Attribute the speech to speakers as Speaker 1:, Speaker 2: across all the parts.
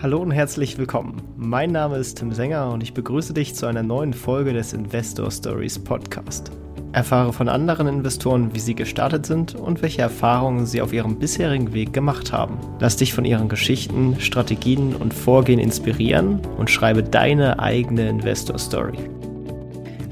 Speaker 1: Hallo und herzlich willkommen. Mein Name ist Tim Sänger und ich begrüße dich zu einer neuen Folge des Investor Stories Podcast. Erfahre von anderen Investoren, wie sie gestartet sind und welche Erfahrungen sie auf ihrem bisherigen Weg gemacht haben. Lass dich von ihren Geschichten, Strategien und Vorgehen inspirieren und schreibe deine eigene Investor Story.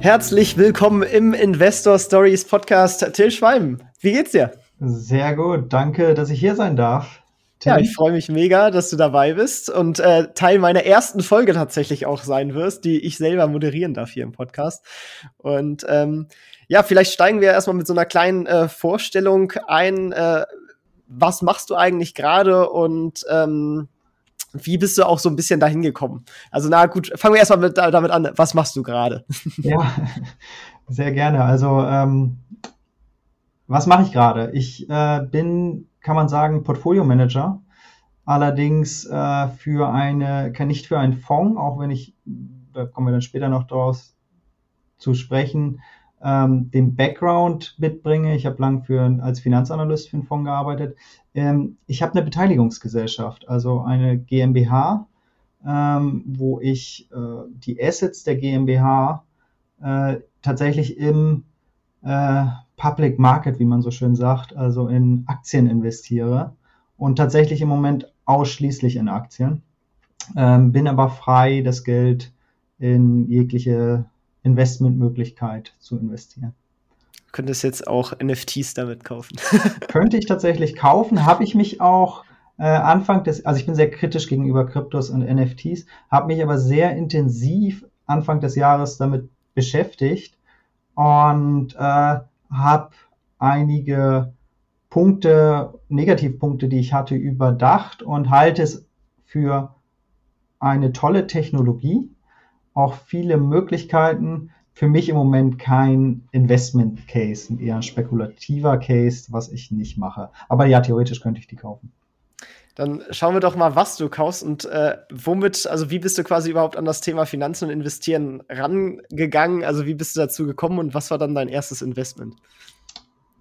Speaker 1: Herzlich willkommen im Investor Stories Podcast. Till Schweim, wie geht's dir?
Speaker 2: Sehr gut, danke, dass ich hier sein darf.
Speaker 1: Ja, ich freue mich mega, dass du dabei bist und äh, Teil meiner ersten Folge tatsächlich auch sein wirst, die ich selber moderieren darf hier im Podcast. Und ähm, ja, vielleicht steigen wir erstmal mit so einer kleinen äh, Vorstellung ein. Äh, was machst du eigentlich gerade und ähm, wie bist du auch so ein bisschen dahin gekommen? Also, na gut, fangen wir erstmal mit, damit an. Was machst du gerade?
Speaker 2: Ja, sehr gerne. Also, ähm, was mache ich gerade? Ich äh, bin kann man sagen, Portfolio Manager. Allerdings äh, für eine, nicht für einen Fonds, auch wenn ich, da kommen wir dann später noch draus zu sprechen, ähm, den Background mitbringe. Ich habe lang für, als Finanzanalyst für einen Fonds gearbeitet. Ähm, ich habe eine Beteiligungsgesellschaft, also eine GmbH, ähm, wo ich äh, die Assets der GmbH äh, tatsächlich im äh, Public Market, wie man so schön sagt, also in Aktien investiere und tatsächlich im Moment ausschließlich in Aktien. Ähm, bin aber frei, das Geld in jegliche Investmentmöglichkeit zu investieren.
Speaker 1: Du könntest jetzt auch NFTs damit kaufen.
Speaker 2: Könnte ich tatsächlich kaufen, habe ich mich auch äh, Anfang des, also ich bin sehr kritisch gegenüber Kryptos und NFTs, habe mich aber sehr intensiv Anfang des Jahres damit beschäftigt und äh, habe einige Punkte, Negativpunkte, die ich hatte, überdacht und halte es für eine tolle Technologie, auch viele Möglichkeiten. Für mich im Moment kein Investment Case, eher ein spekulativer Case, was ich nicht mache. Aber ja, theoretisch könnte ich die kaufen.
Speaker 1: Dann schauen wir doch mal, was du kaufst und äh, womit, also wie bist du quasi überhaupt an das Thema Finanzen und Investieren rangegangen? Also wie bist du dazu gekommen und was war dann dein erstes Investment?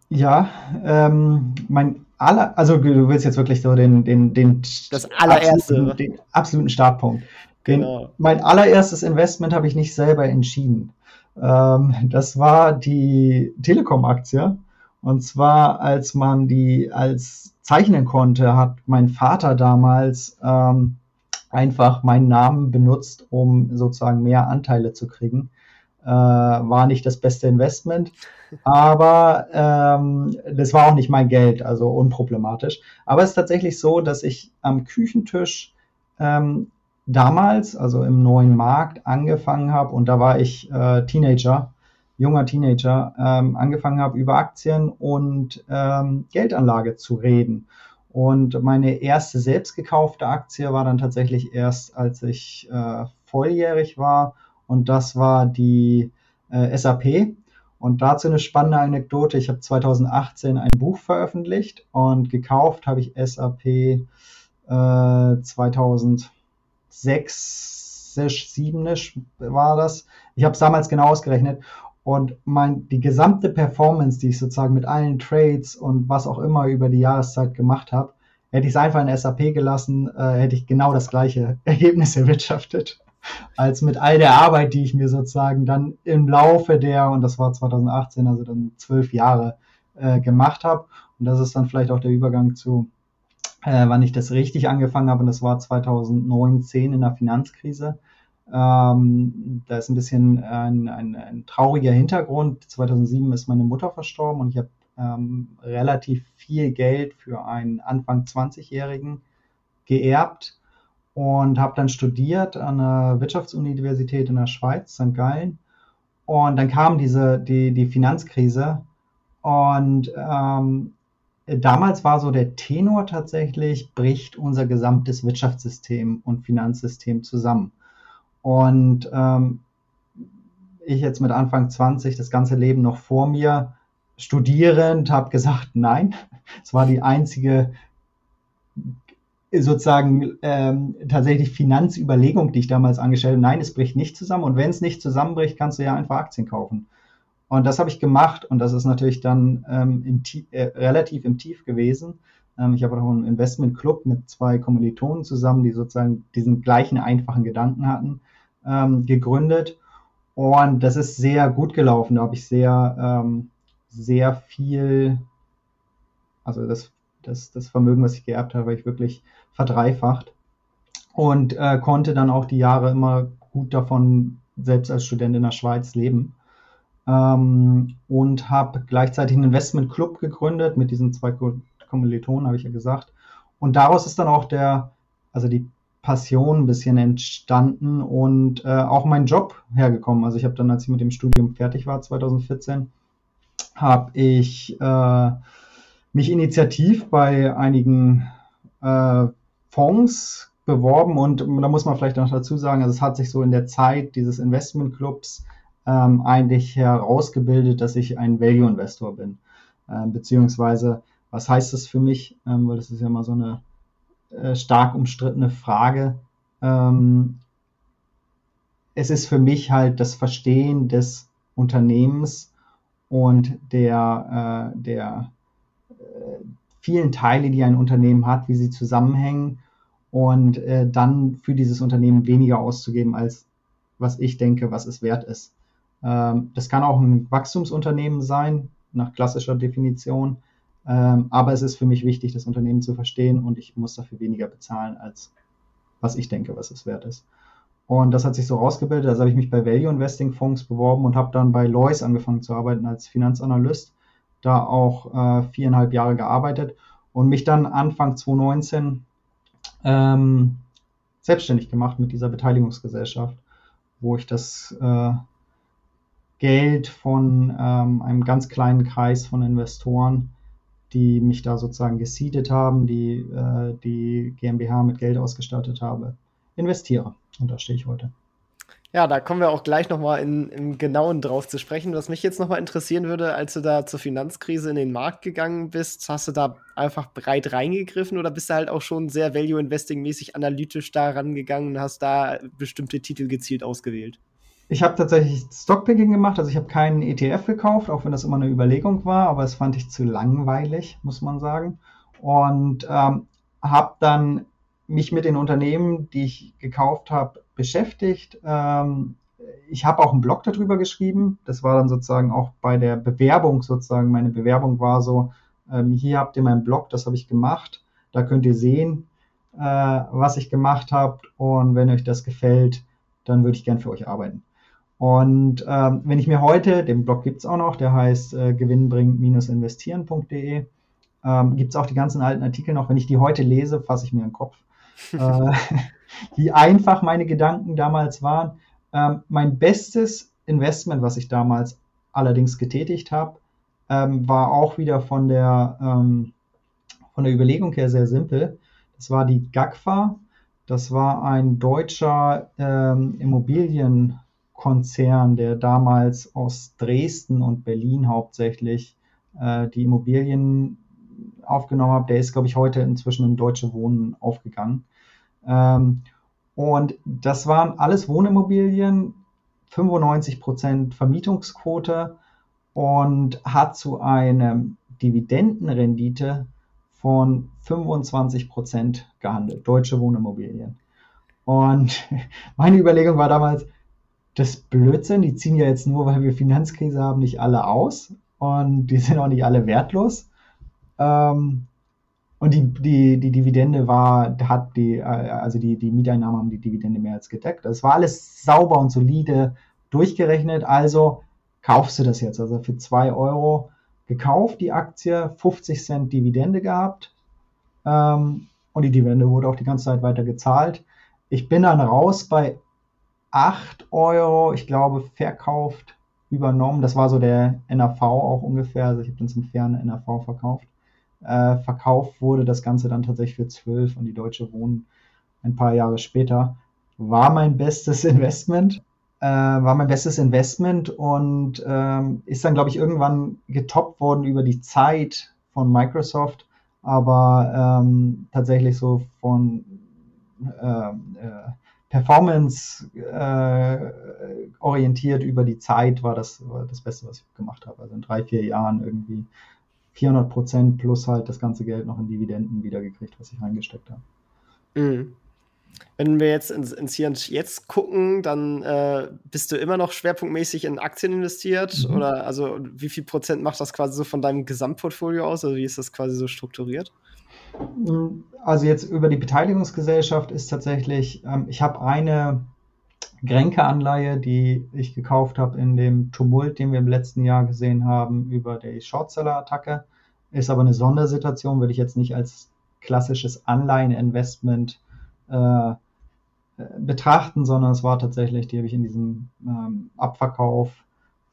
Speaker 2: Ja, ähm, mein aller, also du willst jetzt wirklich so den, den, den,
Speaker 1: das allererste,
Speaker 2: absoluten, den absoluten Startpunkt. Den, genau. Mein allererstes Investment habe ich nicht selber entschieden. Ähm, das war die Telekom-Aktie. Und zwar, als man die als zeichnen konnte, hat mein Vater damals ähm, einfach meinen Namen benutzt, um sozusagen mehr Anteile zu kriegen. Äh, war nicht das beste Investment, aber ähm, das war auch nicht mein Geld, also unproblematisch. Aber es ist tatsächlich so, dass ich am Küchentisch ähm, damals, also im neuen Markt, angefangen habe und da war ich äh, Teenager junger Teenager ähm, angefangen habe, über Aktien und ähm, Geldanlage zu reden. Und meine erste selbst gekaufte Aktie war dann tatsächlich erst, als ich äh, volljährig war. Und das war die äh, SAP. Und dazu eine spannende Anekdote. Ich habe 2018 ein Buch veröffentlicht und gekauft habe ich SAP äh, 2006, 7 war das. Ich habe es damals genau ausgerechnet und mein, die gesamte Performance, die ich sozusagen mit allen Trades und was auch immer über die Jahreszeit gemacht habe, hätte ich es einfach in SAP gelassen, äh, hätte ich genau das gleiche Ergebnis erwirtschaftet, als mit all der Arbeit, die ich mir sozusagen dann im Laufe der, und das war 2018, also dann zwölf Jahre, äh, gemacht habe. Und das ist dann vielleicht auch der Übergang zu, äh, wann ich das richtig angefangen habe, und das war 2009, in der Finanzkrise. Ähm, da ist ein bisschen ein, ein, ein, trauriger Hintergrund. 2007 ist meine Mutter verstorben und ich habe ähm, relativ viel Geld für einen Anfang 20-Jährigen geerbt und habe dann studiert an der Wirtschaftsuniversität in der Schweiz, St. Gallen. Und dann kam diese, die, die Finanzkrise und ähm, damals war so der Tenor tatsächlich, bricht unser gesamtes Wirtschaftssystem und Finanzsystem zusammen. Und ähm, ich jetzt mit Anfang 20, das ganze Leben noch vor mir, studierend, habe gesagt, nein. Es war die einzige sozusagen ähm, tatsächlich Finanzüberlegung, die ich damals angestellt habe. Nein, es bricht nicht zusammen. Und wenn es nicht zusammenbricht, kannst du ja einfach Aktien kaufen. Und das habe ich gemacht und das ist natürlich dann ähm, im, äh, relativ im Tief gewesen. Ähm, ich habe auch einen Investmentclub mit zwei Kommilitonen zusammen, die sozusagen diesen gleichen einfachen Gedanken hatten, ähm, gegründet. Und das ist sehr gut gelaufen. Da habe ich sehr, ähm, sehr viel, also das, das, das Vermögen, was ich geerbt habe, habe ich wirklich verdreifacht und äh, konnte dann auch die Jahre immer gut davon, selbst als Student in der Schweiz leben. Ähm, und habe gleichzeitig einen Investmentclub gegründet mit diesen zwei Kommilitonen, habe ich ja gesagt. Und daraus ist dann auch der, also die Passion ein bisschen entstanden und äh, auch mein Job hergekommen. Also ich habe dann, als ich mit dem Studium fertig war, 2014, habe ich äh, mich initiativ bei einigen äh, Fonds beworben und da muss man vielleicht noch dazu sagen, also es hat sich so in der Zeit dieses Investmentclubs ähm, eigentlich herausgebildet, dass ich ein Value-Investor bin. Ähm, beziehungsweise, was heißt das für mich? Ähm, weil das ist ja mal so eine äh, stark umstrittene Frage. Ähm, es ist für mich halt das Verstehen des Unternehmens und der, äh, der äh, vielen Teile, die ein Unternehmen hat, wie sie zusammenhängen und äh, dann für dieses Unternehmen weniger auszugeben, als was ich denke, was es wert ist. Ähm, das kann auch ein Wachstumsunternehmen sein, nach klassischer Definition. Ähm, aber es ist für mich wichtig, das Unternehmen zu verstehen und ich muss dafür weniger bezahlen, als was ich denke, was es wert ist. Und das hat sich so rausgebildet. Also habe ich mich bei Value Investing Fonds beworben und habe dann bei Lois angefangen zu arbeiten als Finanzanalyst. Da auch äh, viereinhalb Jahre gearbeitet und mich dann Anfang 2019 ähm, selbstständig gemacht mit dieser Beteiligungsgesellschaft, wo ich das äh, Geld von ähm, einem ganz kleinen Kreis von Investoren, die mich da sozusagen gesiedet haben, die äh, die GmbH mit Geld ausgestattet habe, investiere. Und da stehe ich heute.
Speaker 1: Ja, da kommen wir auch gleich nochmal im Genauen drauf zu sprechen. Was mich jetzt nochmal interessieren würde, als du da zur Finanzkrise in den Markt gegangen bist, hast du da einfach breit reingegriffen oder bist du halt auch schon sehr Value-Investing-mäßig analytisch da rangegangen und hast da bestimmte Titel gezielt ausgewählt?
Speaker 2: Ich habe tatsächlich Stockpicking gemacht, also ich habe keinen ETF gekauft, auch wenn das immer eine Überlegung war, aber es fand ich zu langweilig, muss man sagen. Und ähm, habe dann mich mit den Unternehmen, die ich gekauft habe, beschäftigt. Ähm, ich habe auch einen Blog darüber geschrieben. Das war dann sozusagen auch bei der Bewerbung sozusagen. Meine Bewerbung war so, ähm, hier habt ihr meinen Blog, das habe ich gemacht. Da könnt ihr sehen, äh, was ich gemacht habe. Und wenn euch das gefällt, dann würde ich gern für euch arbeiten. Und ähm, wenn ich mir heute, den Blog gibt es auch noch, der heißt äh, gewinnbringt-investieren.de, ähm, gibt es auch die ganzen alten Artikel noch. Wenn ich die heute lese, fasse ich mir den Kopf, äh, wie einfach meine Gedanken damals waren. Ähm, mein bestes Investment, was ich damals allerdings getätigt habe, ähm, war auch wieder von der, ähm, von der Überlegung her sehr simpel. Das war die GAGFA. Das war ein deutscher ähm, Immobilien- Konzern, der damals aus Dresden und Berlin hauptsächlich äh, die Immobilien aufgenommen hat, der ist, glaube ich, heute inzwischen in Deutsche Wohnen aufgegangen. Ähm, und das waren alles Wohnimmobilien, 95 Prozent Vermietungsquote und hat zu einer Dividendenrendite von 25 Prozent gehandelt, deutsche Wohnimmobilien. Und meine Überlegung war damals, das Blödsinn, die ziehen ja jetzt nur, weil wir Finanzkrise haben, nicht alle aus und die sind auch nicht alle wertlos. Ähm, und die, die, die Dividende war, hat die, äh, also die, die Mieteinnahmen haben die Dividende mehr als gedeckt. Das war alles sauber und solide durchgerechnet. Also kaufst du das jetzt. Also für 2 Euro gekauft, die Aktie, 50 Cent Dividende gehabt. Ähm, und die Dividende wurde auch die ganze Zeit weiter gezahlt. Ich bin dann raus bei 8 Euro, ich glaube, verkauft, übernommen. Das war so der NAV auch ungefähr. Also ich habe den zum fairen NAV verkauft. Äh, verkauft wurde das Ganze dann tatsächlich für 12 und die Deutsche Wohnen ein paar Jahre später. War mein bestes Investment. Äh, war mein bestes Investment und ähm, ist dann, glaube ich, irgendwann getoppt worden über die Zeit von Microsoft, aber ähm, tatsächlich so von äh, äh Performance äh, orientiert über die Zeit war das war das Beste, was ich gemacht habe. Also in drei, vier Jahren irgendwie 400 Prozent plus halt das ganze Geld noch in Dividenden wiedergekriegt, was ich reingesteckt habe. Mhm.
Speaker 1: Wenn wir jetzt ins, ins Hier und Jetzt gucken, dann äh, bist du immer noch schwerpunktmäßig in Aktien investiert? Mhm. Oder also wie viel Prozent macht das quasi so von deinem Gesamtportfolio aus? Also wie ist das quasi so strukturiert?
Speaker 2: Also jetzt über die Beteiligungsgesellschaft ist tatsächlich, ähm, ich habe eine Grenke-Anleihe, die ich gekauft habe in dem Tumult, den wir im letzten Jahr gesehen haben über die Shortseller-Attacke. Ist aber eine Sondersituation, würde ich jetzt nicht als klassisches Anleiheninvestment äh, betrachten, sondern es war tatsächlich, die habe ich in diesem ähm, Abverkauf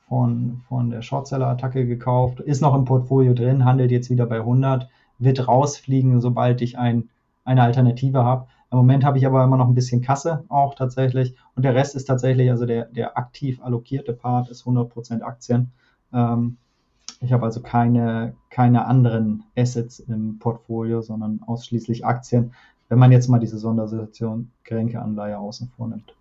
Speaker 2: von, von der Shortseller-Attacke gekauft. Ist noch im Portfolio drin, handelt jetzt wieder bei 100, wird rausfliegen, sobald ich ein, eine Alternative habe. Im Moment habe ich aber immer noch ein bisschen Kasse auch tatsächlich. Und der Rest ist tatsächlich, also der, der aktiv allokierte Part ist 100% Aktien. Ähm, ich habe also keine, keine anderen Assets im Portfolio, sondern ausschließlich Aktien, wenn man jetzt mal diese Sondersituation Kränke-Anleihe außen vor nimmt.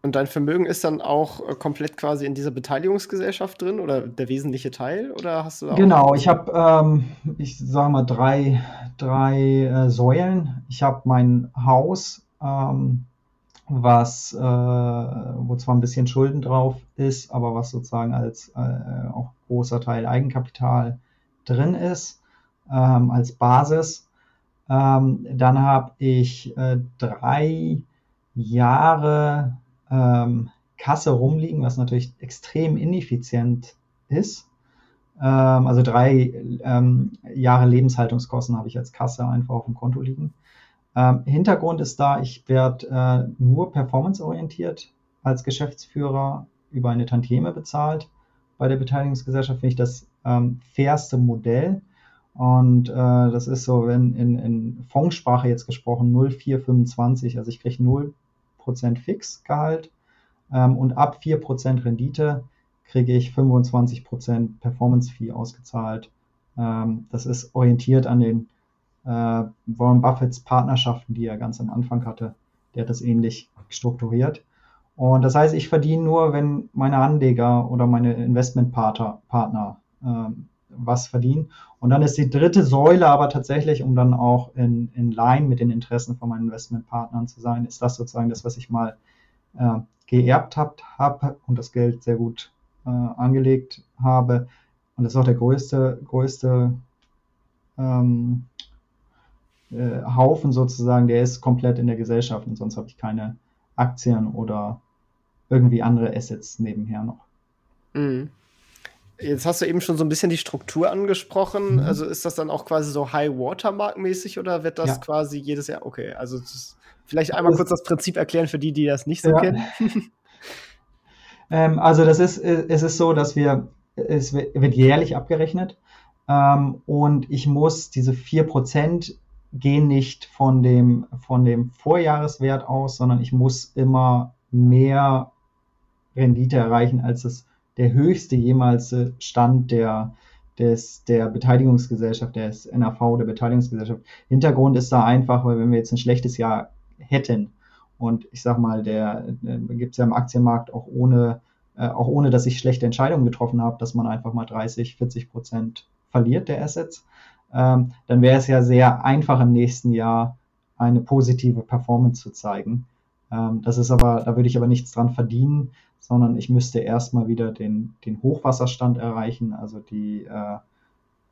Speaker 1: Und dein Vermögen ist dann auch äh, komplett quasi in dieser Beteiligungsgesellschaft drin oder der wesentliche Teil? Oder hast du
Speaker 2: genau, ich habe, ähm, ich sage mal, drei, drei äh, Säulen. Ich habe mein Haus, ähm, was, äh, wo zwar ein bisschen Schulden drauf ist, aber was sozusagen als äh, auch großer Teil Eigenkapital drin ist, ähm, als Basis. Ähm, dann habe ich äh, drei Jahre ähm, Kasse rumliegen, was natürlich extrem ineffizient ist. Ähm, also drei ähm, Jahre Lebenshaltungskosten habe ich als Kasse einfach auf dem Konto liegen. Ähm, Hintergrund ist da, ich werde äh, nur performanceorientiert als Geschäftsführer über eine Tantieme bezahlt. Bei der Beteiligungsgesellschaft finde ich das ähm, fairste Modell. Und äh, das ist so, wenn in, in Fondssprache jetzt gesprochen, 0,425, also ich kriege 0 Prozent Fixgehalt ähm, und ab 4% Rendite kriege ich 25% Performance Fee ausgezahlt. Ähm, das ist orientiert an den äh, Warren Buffetts Partnerschaften, die er ganz am Anfang hatte. Der hat das ähnlich strukturiert. Und das heißt, ich verdiene nur, wenn meine Anleger oder meine Investmentpartner Partner, ähm, was verdienen. Und dann ist die dritte Säule aber tatsächlich, um dann auch in, in Line mit den Interessen von meinen Investmentpartnern zu sein, ist das sozusagen das, was ich mal äh, geerbt habe hab und das Geld sehr gut äh, angelegt habe. Und das ist auch der größte, größte ähm, äh, Haufen sozusagen, der ist komplett in der Gesellschaft und sonst habe ich keine Aktien oder irgendwie andere Assets nebenher noch.
Speaker 1: Mhm. Jetzt hast du eben schon so ein bisschen die Struktur angesprochen. Mhm. Also ist das dann auch quasi so High Watermark mäßig oder wird das ja. quasi jedes Jahr? Okay, also vielleicht einmal kurz das Prinzip erklären für die, die das nicht so ja. kennen.
Speaker 2: ähm, also das ist, es ist so, dass wir, es wird jährlich abgerechnet ähm, und ich muss diese 4% gehen nicht von dem, von dem Vorjahreswert aus, sondern ich muss immer mehr Rendite erreichen, als es der höchste jemals Stand der, des, der Beteiligungsgesellschaft, des NAV, der Beteiligungsgesellschaft. Hintergrund ist da einfach, weil wenn wir jetzt ein schlechtes Jahr hätten und ich sag mal, der äh, gibt es ja im Aktienmarkt auch ohne, äh, auch ohne, dass ich schlechte Entscheidungen getroffen habe, dass man einfach mal 30, 40 Prozent verliert der Assets, ähm, dann wäre es ja sehr einfach im nächsten Jahr eine positive Performance zu zeigen. Ähm, das ist aber, da würde ich aber nichts dran verdienen, sondern ich müsste erstmal wieder den, den Hochwasserstand erreichen, also die, äh,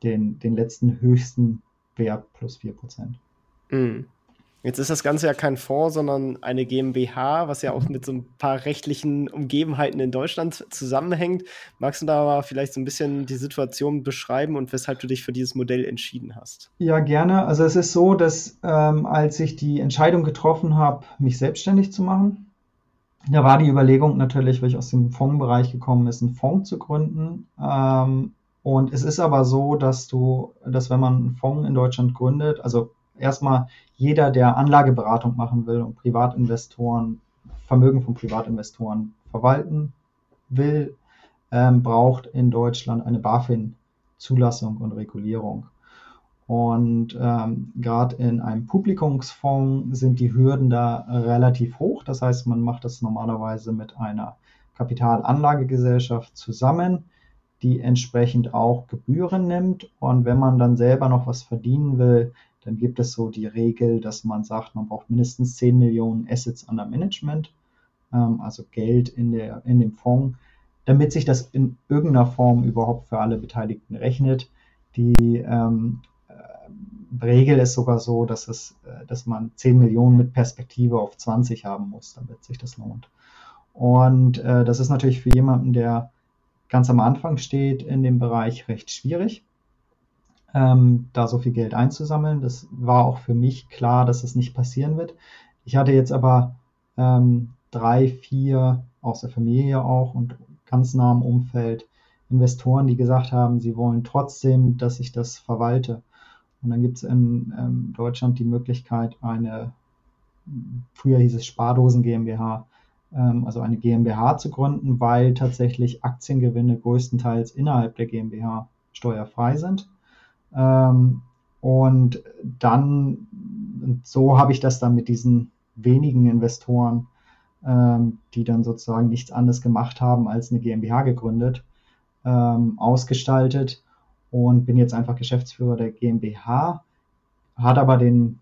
Speaker 2: den, den letzten höchsten Wert plus 4%.
Speaker 1: Mm. Jetzt ist das Ganze ja kein Fonds, sondern eine GmbH, was ja auch mit so ein paar rechtlichen Umgebenheiten in Deutschland zusammenhängt. Magst du da aber vielleicht so ein bisschen die Situation beschreiben und weshalb du dich für dieses Modell entschieden hast?
Speaker 2: Ja, gerne. Also es ist so, dass ähm, als ich die Entscheidung getroffen habe, mich selbstständig zu machen, da war die Überlegung natürlich, weil ich aus dem Fondsbereich gekommen bin, einen Fonds zu gründen. Ähm, und es ist aber so, dass du, dass wenn man einen Fonds in Deutschland gründet, also erstmal jeder, der Anlageberatung machen will und Privatinvestoren, Vermögen von Privatinvestoren verwalten will, ähm, braucht in Deutschland eine BaFin-Zulassung und Regulierung. Und ähm, gerade in einem Publikumsfonds sind die Hürden da relativ hoch. Das heißt, man macht das normalerweise mit einer Kapitalanlagegesellschaft zusammen, die entsprechend auch Gebühren nimmt. Und wenn man dann selber noch was verdienen will, dann gibt es so die Regel, dass man sagt, man braucht mindestens 10 Millionen Assets under Management, ähm, also Geld in, der, in dem Fonds, damit sich das in irgendeiner Form überhaupt für alle Beteiligten rechnet. Die ähm, äh, Regel ist sogar so, dass, es, äh, dass man 10 Millionen mit Perspektive auf 20 haben muss, damit sich das lohnt. Und äh, das ist natürlich für jemanden, der ganz am Anfang steht in dem Bereich recht schwierig, ähm, da so viel Geld einzusammeln. Das war auch für mich klar, dass das nicht passieren wird. Ich hatte jetzt aber ähm, drei, vier aus der Familie auch und ganz nah im Umfeld Investoren, die gesagt haben, sie wollen trotzdem, dass ich das verwalte. Und dann gibt es in ähm, Deutschland die Möglichkeit, eine, früher hieß es Spardosen GmbH, ähm, also eine GmbH zu gründen, weil tatsächlich Aktiengewinne größtenteils innerhalb der GmbH steuerfrei sind. Ähm, und dann, so habe ich das dann mit diesen wenigen Investoren, ähm, die dann sozusagen nichts anderes gemacht haben, als eine GmbH gegründet, ausgestaltet und bin jetzt einfach Geschäftsführer der GmbH, hat aber den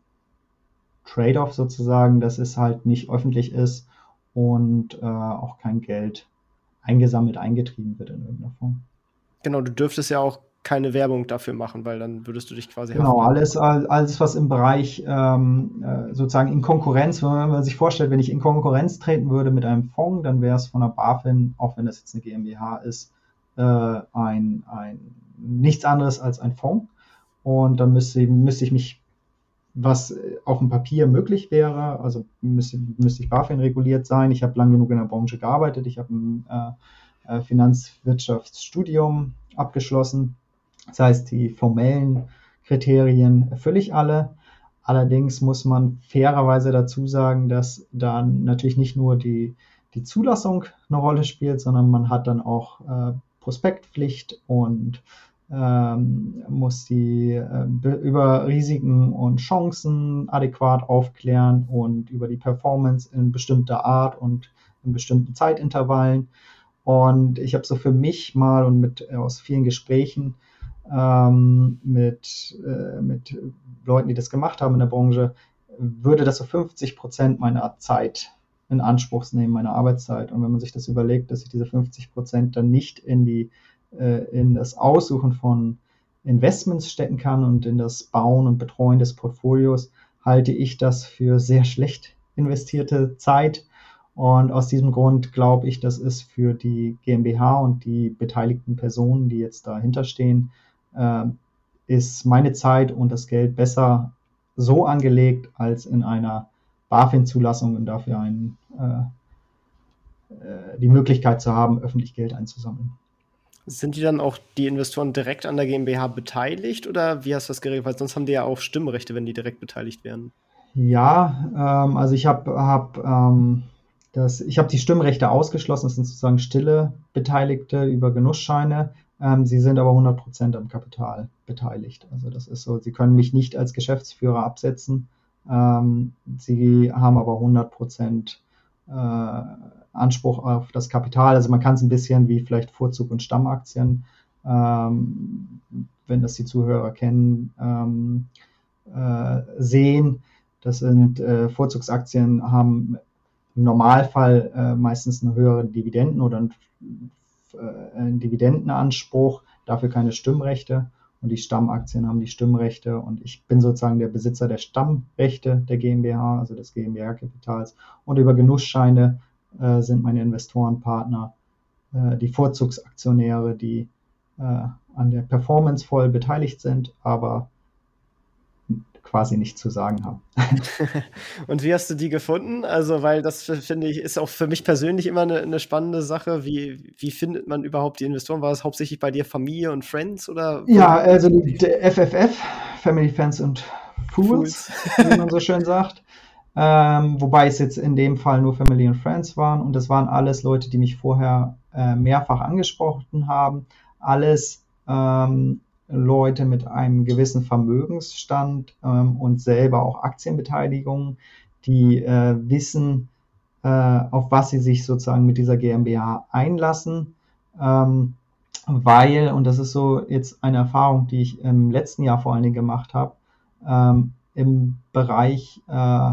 Speaker 2: Trade-off sozusagen, dass es halt nicht öffentlich ist und äh, auch kein Geld eingesammelt, eingetrieben wird in irgendeiner Form.
Speaker 1: Genau, du dürftest ja auch keine Werbung dafür machen, weil dann würdest du dich quasi.
Speaker 2: Genau, alles, alles, was im Bereich ähm, äh, sozusagen in Konkurrenz, wenn man sich vorstellt, wenn ich in Konkurrenz treten würde mit einem Fonds, dann wäre es von der BaFin, auch wenn das jetzt eine GmbH ist, äh, ein, ein nichts anderes als ein Fonds. Und dann müsste, müsste ich mich was auf dem Papier möglich wäre. Also müsste, müsste ich BaFin reguliert sein. Ich habe lang genug in der Branche gearbeitet. Ich habe ein äh, äh, Finanzwirtschaftsstudium abgeschlossen. Das heißt, die formellen Kriterien erfülle ich alle. Allerdings muss man fairerweise dazu sagen, dass dann natürlich nicht nur die, die Zulassung eine Rolle spielt, sondern man hat dann auch äh, Prospektpflicht und ähm, muss die äh, über Risiken und Chancen adäquat aufklären und über die Performance in bestimmter Art und in bestimmten Zeitintervallen. Und ich habe so für mich mal und mit äh, aus vielen Gesprächen ähm, mit, äh, mit Leuten, die das gemacht haben in der Branche, würde das so 50 Prozent meiner Zeit in Anspruch nehmen, meiner Arbeitszeit. Und wenn man sich das überlegt, dass ich diese 50 Prozent dann nicht in die äh, in das Aussuchen von Investments stecken kann und in das Bauen und Betreuen des Portfolios, halte ich das für sehr schlecht investierte Zeit. Und aus diesem Grund glaube ich, das ist für die GmbH und die beteiligten Personen, die jetzt dahinter stehen, äh, ist meine Zeit und das Geld besser so angelegt als in einer BaFin-Zulassung und dafür einen, äh, äh, die Möglichkeit zu haben, öffentlich Geld einzusammeln.
Speaker 1: Sind die dann auch die Investoren direkt an der GmbH beteiligt oder wie hast du das geregelt? Weil sonst haben die ja auch Stimmrechte, wenn die direkt beteiligt werden.
Speaker 2: Ja, ähm, also ich habe hab, ähm, habe die Stimmrechte ausgeschlossen. Das sind sozusagen stille Beteiligte über Genussscheine. Ähm, sie sind aber 100% am Kapital beteiligt. Also das ist so, sie können mich nicht als Geschäftsführer absetzen. Ähm, sie haben aber 100% äh, Anspruch auf das Kapital. Also man kann es ein bisschen wie vielleicht Vorzug- und Stammaktien, ähm, wenn das die Zuhörer kennen, ähm, äh, sehen. Das sind äh, Vorzugsaktien, haben im Normalfall äh, meistens eine höhere Dividenden oder einen, äh, einen Dividendenanspruch, dafür keine Stimmrechte. Und die Stammaktien haben die Stimmrechte und ich bin sozusagen der Besitzer der Stammrechte der GmbH, also des GmbH-Kapitals. Und über Genussscheine äh, sind meine Investorenpartner äh, die Vorzugsaktionäre, die äh, an der Performance voll beteiligt sind, aber quasi nichts zu sagen haben.
Speaker 1: und wie hast du die gefunden? Also, weil das finde ich, ist auch für mich persönlich immer eine, eine, spannende Sache. Wie, wie findet man überhaupt die Investoren? War es hauptsächlich bei dir Familie und Friends oder?
Speaker 2: Ja, also die FFF, Family, Fans und Fools, Fools. wie man so schön sagt. Ähm, wobei es jetzt in dem Fall nur Family und Friends waren und das waren alles Leute, die mich vorher äh, mehrfach angesprochen haben. Alles ähm, Leute mit einem gewissen Vermögensstand ähm, und selber auch Aktienbeteiligungen, die äh, wissen, äh, auf was sie sich sozusagen mit dieser GmbH einlassen. Ähm, weil, und das ist so jetzt eine Erfahrung, die ich im letzten Jahr vor allen Dingen gemacht habe, ähm, im Bereich äh,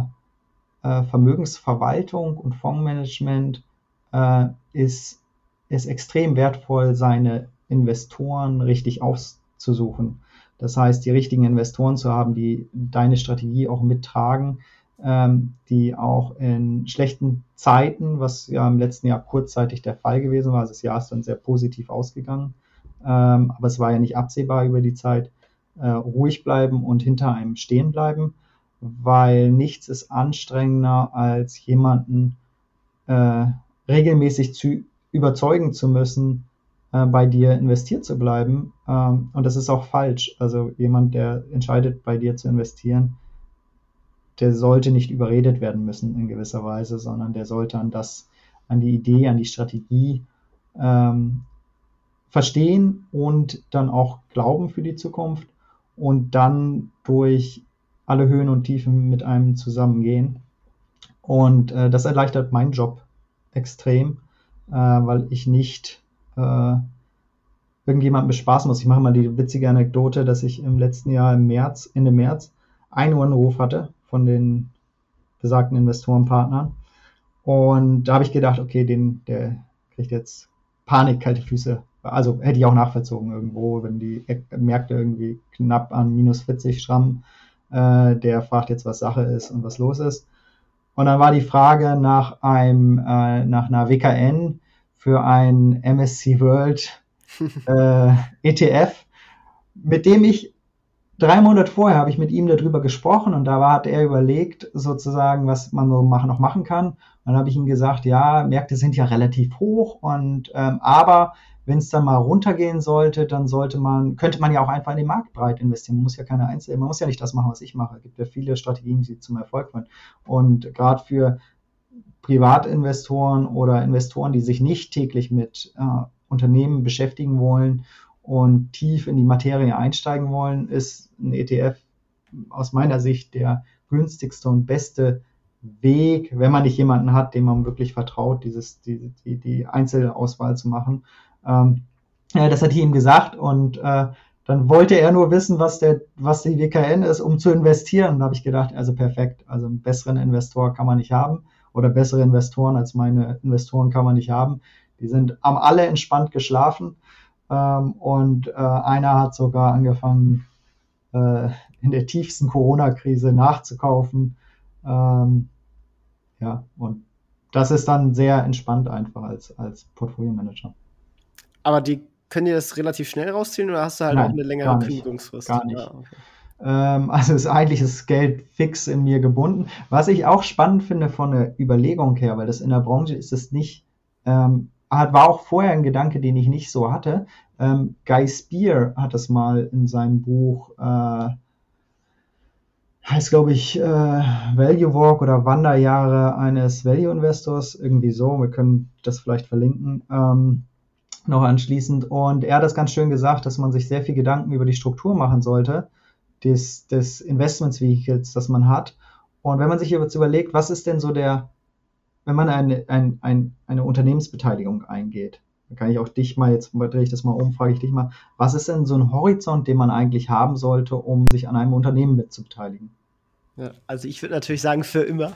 Speaker 2: äh, Vermögensverwaltung und Fondsmanagement äh, ist es extrem wertvoll, seine Investoren richtig auszusuchen. Das heißt, die richtigen Investoren zu haben, die deine Strategie auch mittragen, ähm, die auch in schlechten Zeiten, was ja im letzten Jahr kurzzeitig der Fall gewesen war, also das Jahr ist dann sehr positiv ausgegangen, ähm, aber es war ja nicht absehbar über die Zeit, äh, ruhig bleiben und hinter einem stehen bleiben, weil nichts ist anstrengender als jemanden äh, regelmäßig zu überzeugen zu müssen, äh, bei dir investiert zu bleiben. Ähm, und das ist auch falsch. Also jemand, der entscheidet, bei dir zu investieren, der sollte nicht überredet werden müssen in gewisser Weise, sondern der sollte an das, an die Idee, an die Strategie ähm, verstehen und dann auch glauben für die Zukunft und dann durch alle Höhen und Tiefen mit einem zusammengehen. Und äh, das erleichtert meinen Job extrem, äh, weil ich nicht äh, irgendjemanden bespaßen muss. Ich mache mal die witzige Anekdote, dass ich im letzten Jahr im März, Ende März, einen Anruf hatte von den besagten Investorenpartnern. Und da habe ich gedacht, okay, den, der kriegt jetzt Panik, kalte Füße. Also hätte ich auch nachvollzogen irgendwo, wenn die Märkte irgendwie knapp an minus 40 schrammen. Äh, der fragt jetzt, was Sache ist und was los ist. Und dann war die Frage nach einem, äh, nach einer WKN für ein MSC World äh, ETF, mit dem ich drei Monate vorher habe ich mit ihm darüber gesprochen und da war, hat er überlegt, sozusagen, was man so machen, noch machen kann. Und dann habe ich ihm gesagt, ja, Märkte sind ja relativ hoch und ähm, aber wenn es dann mal runtergehen sollte, dann sollte man, könnte man ja auch einfach in den Markt breit investieren. Man muss ja keine Einzel, man muss ja nicht das machen, was ich mache. Es gibt ja viele Strategien, die zum Erfolg führen. Und gerade für Privatinvestoren oder Investoren, die sich nicht täglich mit äh, Unternehmen beschäftigen wollen und tief in die Materie einsteigen wollen, ist ein ETF aus meiner Sicht der günstigste und beste Weg, wenn man nicht jemanden hat, dem man wirklich vertraut, dieses, die, die, die Einzelauswahl zu machen. Ähm, ja, das hat ich ihm gesagt und äh, dann wollte er nur wissen, was, der, was die WKN ist, um zu investieren. Da habe ich gedacht, also perfekt, also einen besseren Investor kann man nicht haben oder bessere Investoren als meine Investoren kann man nicht haben. Die sind am alle entspannt geschlafen ähm, und äh, einer hat sogar angefangen, äh, in der tiefsten Corona-Krise nachzukaufen. Ähm, ja, und das ist dann sehr entspannt einfach als, als Portfolio-Manager.
Speaker 1: Aber die können dir das relativ schnell rausziehen oder hast du halt Nein, auch eine längere Kündigungsfrist?
Speaker 2: Gar nicht. Ja, okay. Ähm, also ist eigentlich das Geld fix in mir gebunden. Was ich auch spannend finde von der Überlegung her, weil das in der Branche ist es nicht, ähm, war auch vorher ein Gedanke, den ich nicht so hatte. Ähm, Guy Spear hat das mal in seinem Buch, äh, heißt glaube ich, äh, Value Walk oder Wanderjahre eines Value Investors, irgendwie so. Wir können das vielleicht verlinken. Ähm, noch anschließend. Und er hat das ganz schön gesagt, dass man sich sehr viel Gedanken über die Struktur machen sollte des, des Investments-Vehicles, das man hat. Und wenn man sich jetzt überlegt, was ist denn so der, wenn man eine, ein, ein, eine Unternehmensbeteiligung eingeht, dann kann ich auch dich mal, jetzt drehe ich das mal um, frage ich dich mal, was ist denn so ein Horizont, den man eigentlich haben sollte, um sich an einem Unternehmen mitzubeteiligen?
Speaker 1: Ja, also ich würde natürlich sagen, für immer.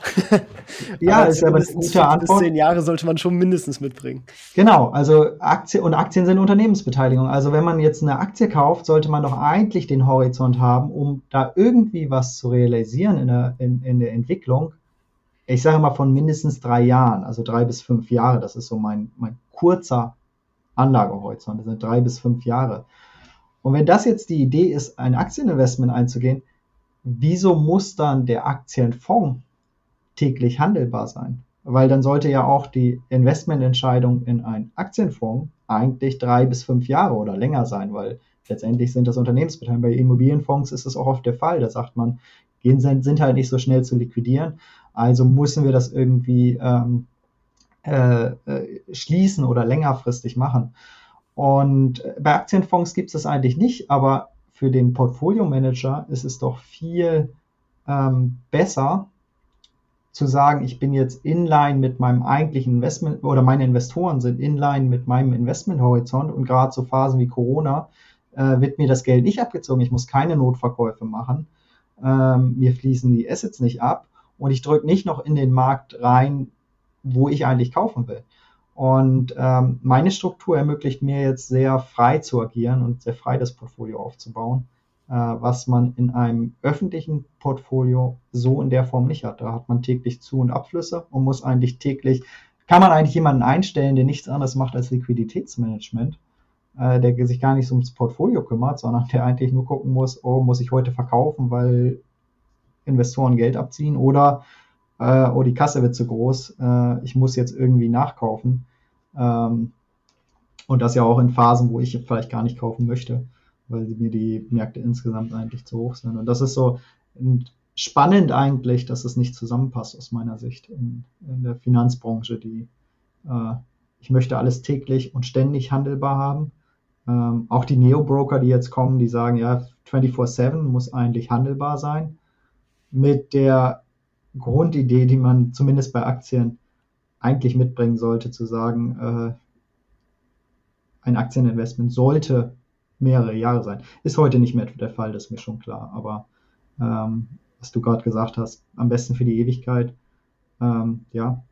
Speaker 2: ja, aber ist aber eine gute Antwort.
Speaker 1: Bis zehn Jahre sollte man schon mindestens mitbringen.
Speaker 2: Genau, also Aktien und Aktien sind Unternehmensbeteiligung. Also wenn man jetzt eine Aktie kauft, sollte man doch eigentlich den Horizont haben, um da irgendwie was zu realisieren in der, in, in der Entwicklung. Ich sage mal von mindestens drei Jahren, also drei bis fünf Jahre. Das ist so mein, mein kurzer Anlagehorizont. Das sind drei bis fünf Jahre. Und wenn das jetzt die Idee ist, ein Aktieninvestment einzugehen, wieso muss dann der Aktienfonds täglich handelbar sein? Weil dann sollte ja auch die Investmententscheidung in einen Aktienfonds eigentlich drei bis fünf Jahre oder länger sein, weil letztendlich sind das Unternehmensbeteiligungen. Bei Immobilienfonds ist das auch oft der Fall. Da sagt man, gehen sind, halt nicht so schnell zu liquidieren. Also müssen wir das irgendwie ähm, äh, äh, schließen oder längerfristig machen. Und bei Aktienfonds gibt es das eigentlich nicht, aber für den Portfolio Manager ist es doch viel ähm, besser zu sagen, ich bin jetzt inline mit meinem eigentlichen Investment oder meine Investoren sind inline mit meinem Investmenthorizont und gerade so Phasen wie Corona äh, wird mir das Geld nicht abgezogen. Ich muss keine Notverkäufe machen. Ähm, mir fließen die Assets nicht ab und ich drücke nicht noch in den Markt rein, wo ich eigentlich kaufen will. Und ähm, meine Struktur ermöglicht mir jetzt sehr frei zu agieren und sehr frei das Portfolio aufzubauen, äh, was man in einem öffentlichen Portfolio so in der Form nicht hat. Da hat man täglich Zu- und Abflüsse und muss eigentlich täglich, kann man eigentlich jemanden einstellen, der nichts anderes macht als Liquiditätsmanagement, äh, der sich gar nicht ums Portfolio kümmert, sondern der eigentlich nur gucken muss, oh, muss ich heute verkaufen, weil Investoren Geld abziehen oder äh, oh, die Kasse wird zu groß, äh, ich muss jetzt irgendwie nachkaufen. Ähm, und das ja auch in Phasen, wo ich vielleicht gar nicht kaufen möchte, weil mir die Märkte insgesamt eigentlich zu hoch sind. Und das ist so spannend eigentlich, dass es nicht zusammenpasst aus meiner Sicht in, in der Finanzbranche, die äh, ich möchte alles täglich und ständig handelbar haben. Ähm, auch die Neo-Broker, die jetzt kommen, die sagen, ja, 24-7 muss eigentlich handelbar sein. Mit der Grundidee, die man zumindest bei Aktien eigentlich mitbringen sollte, zu sagen, äh, ein Aktieninvestment sollte mehrere Jahre sein. Ist heute nicht mehr der Fall, das ist mir schon klar. Aber ähm, was du gerade gesagt hast, am besten für die Ewigkeit, ähm, ja,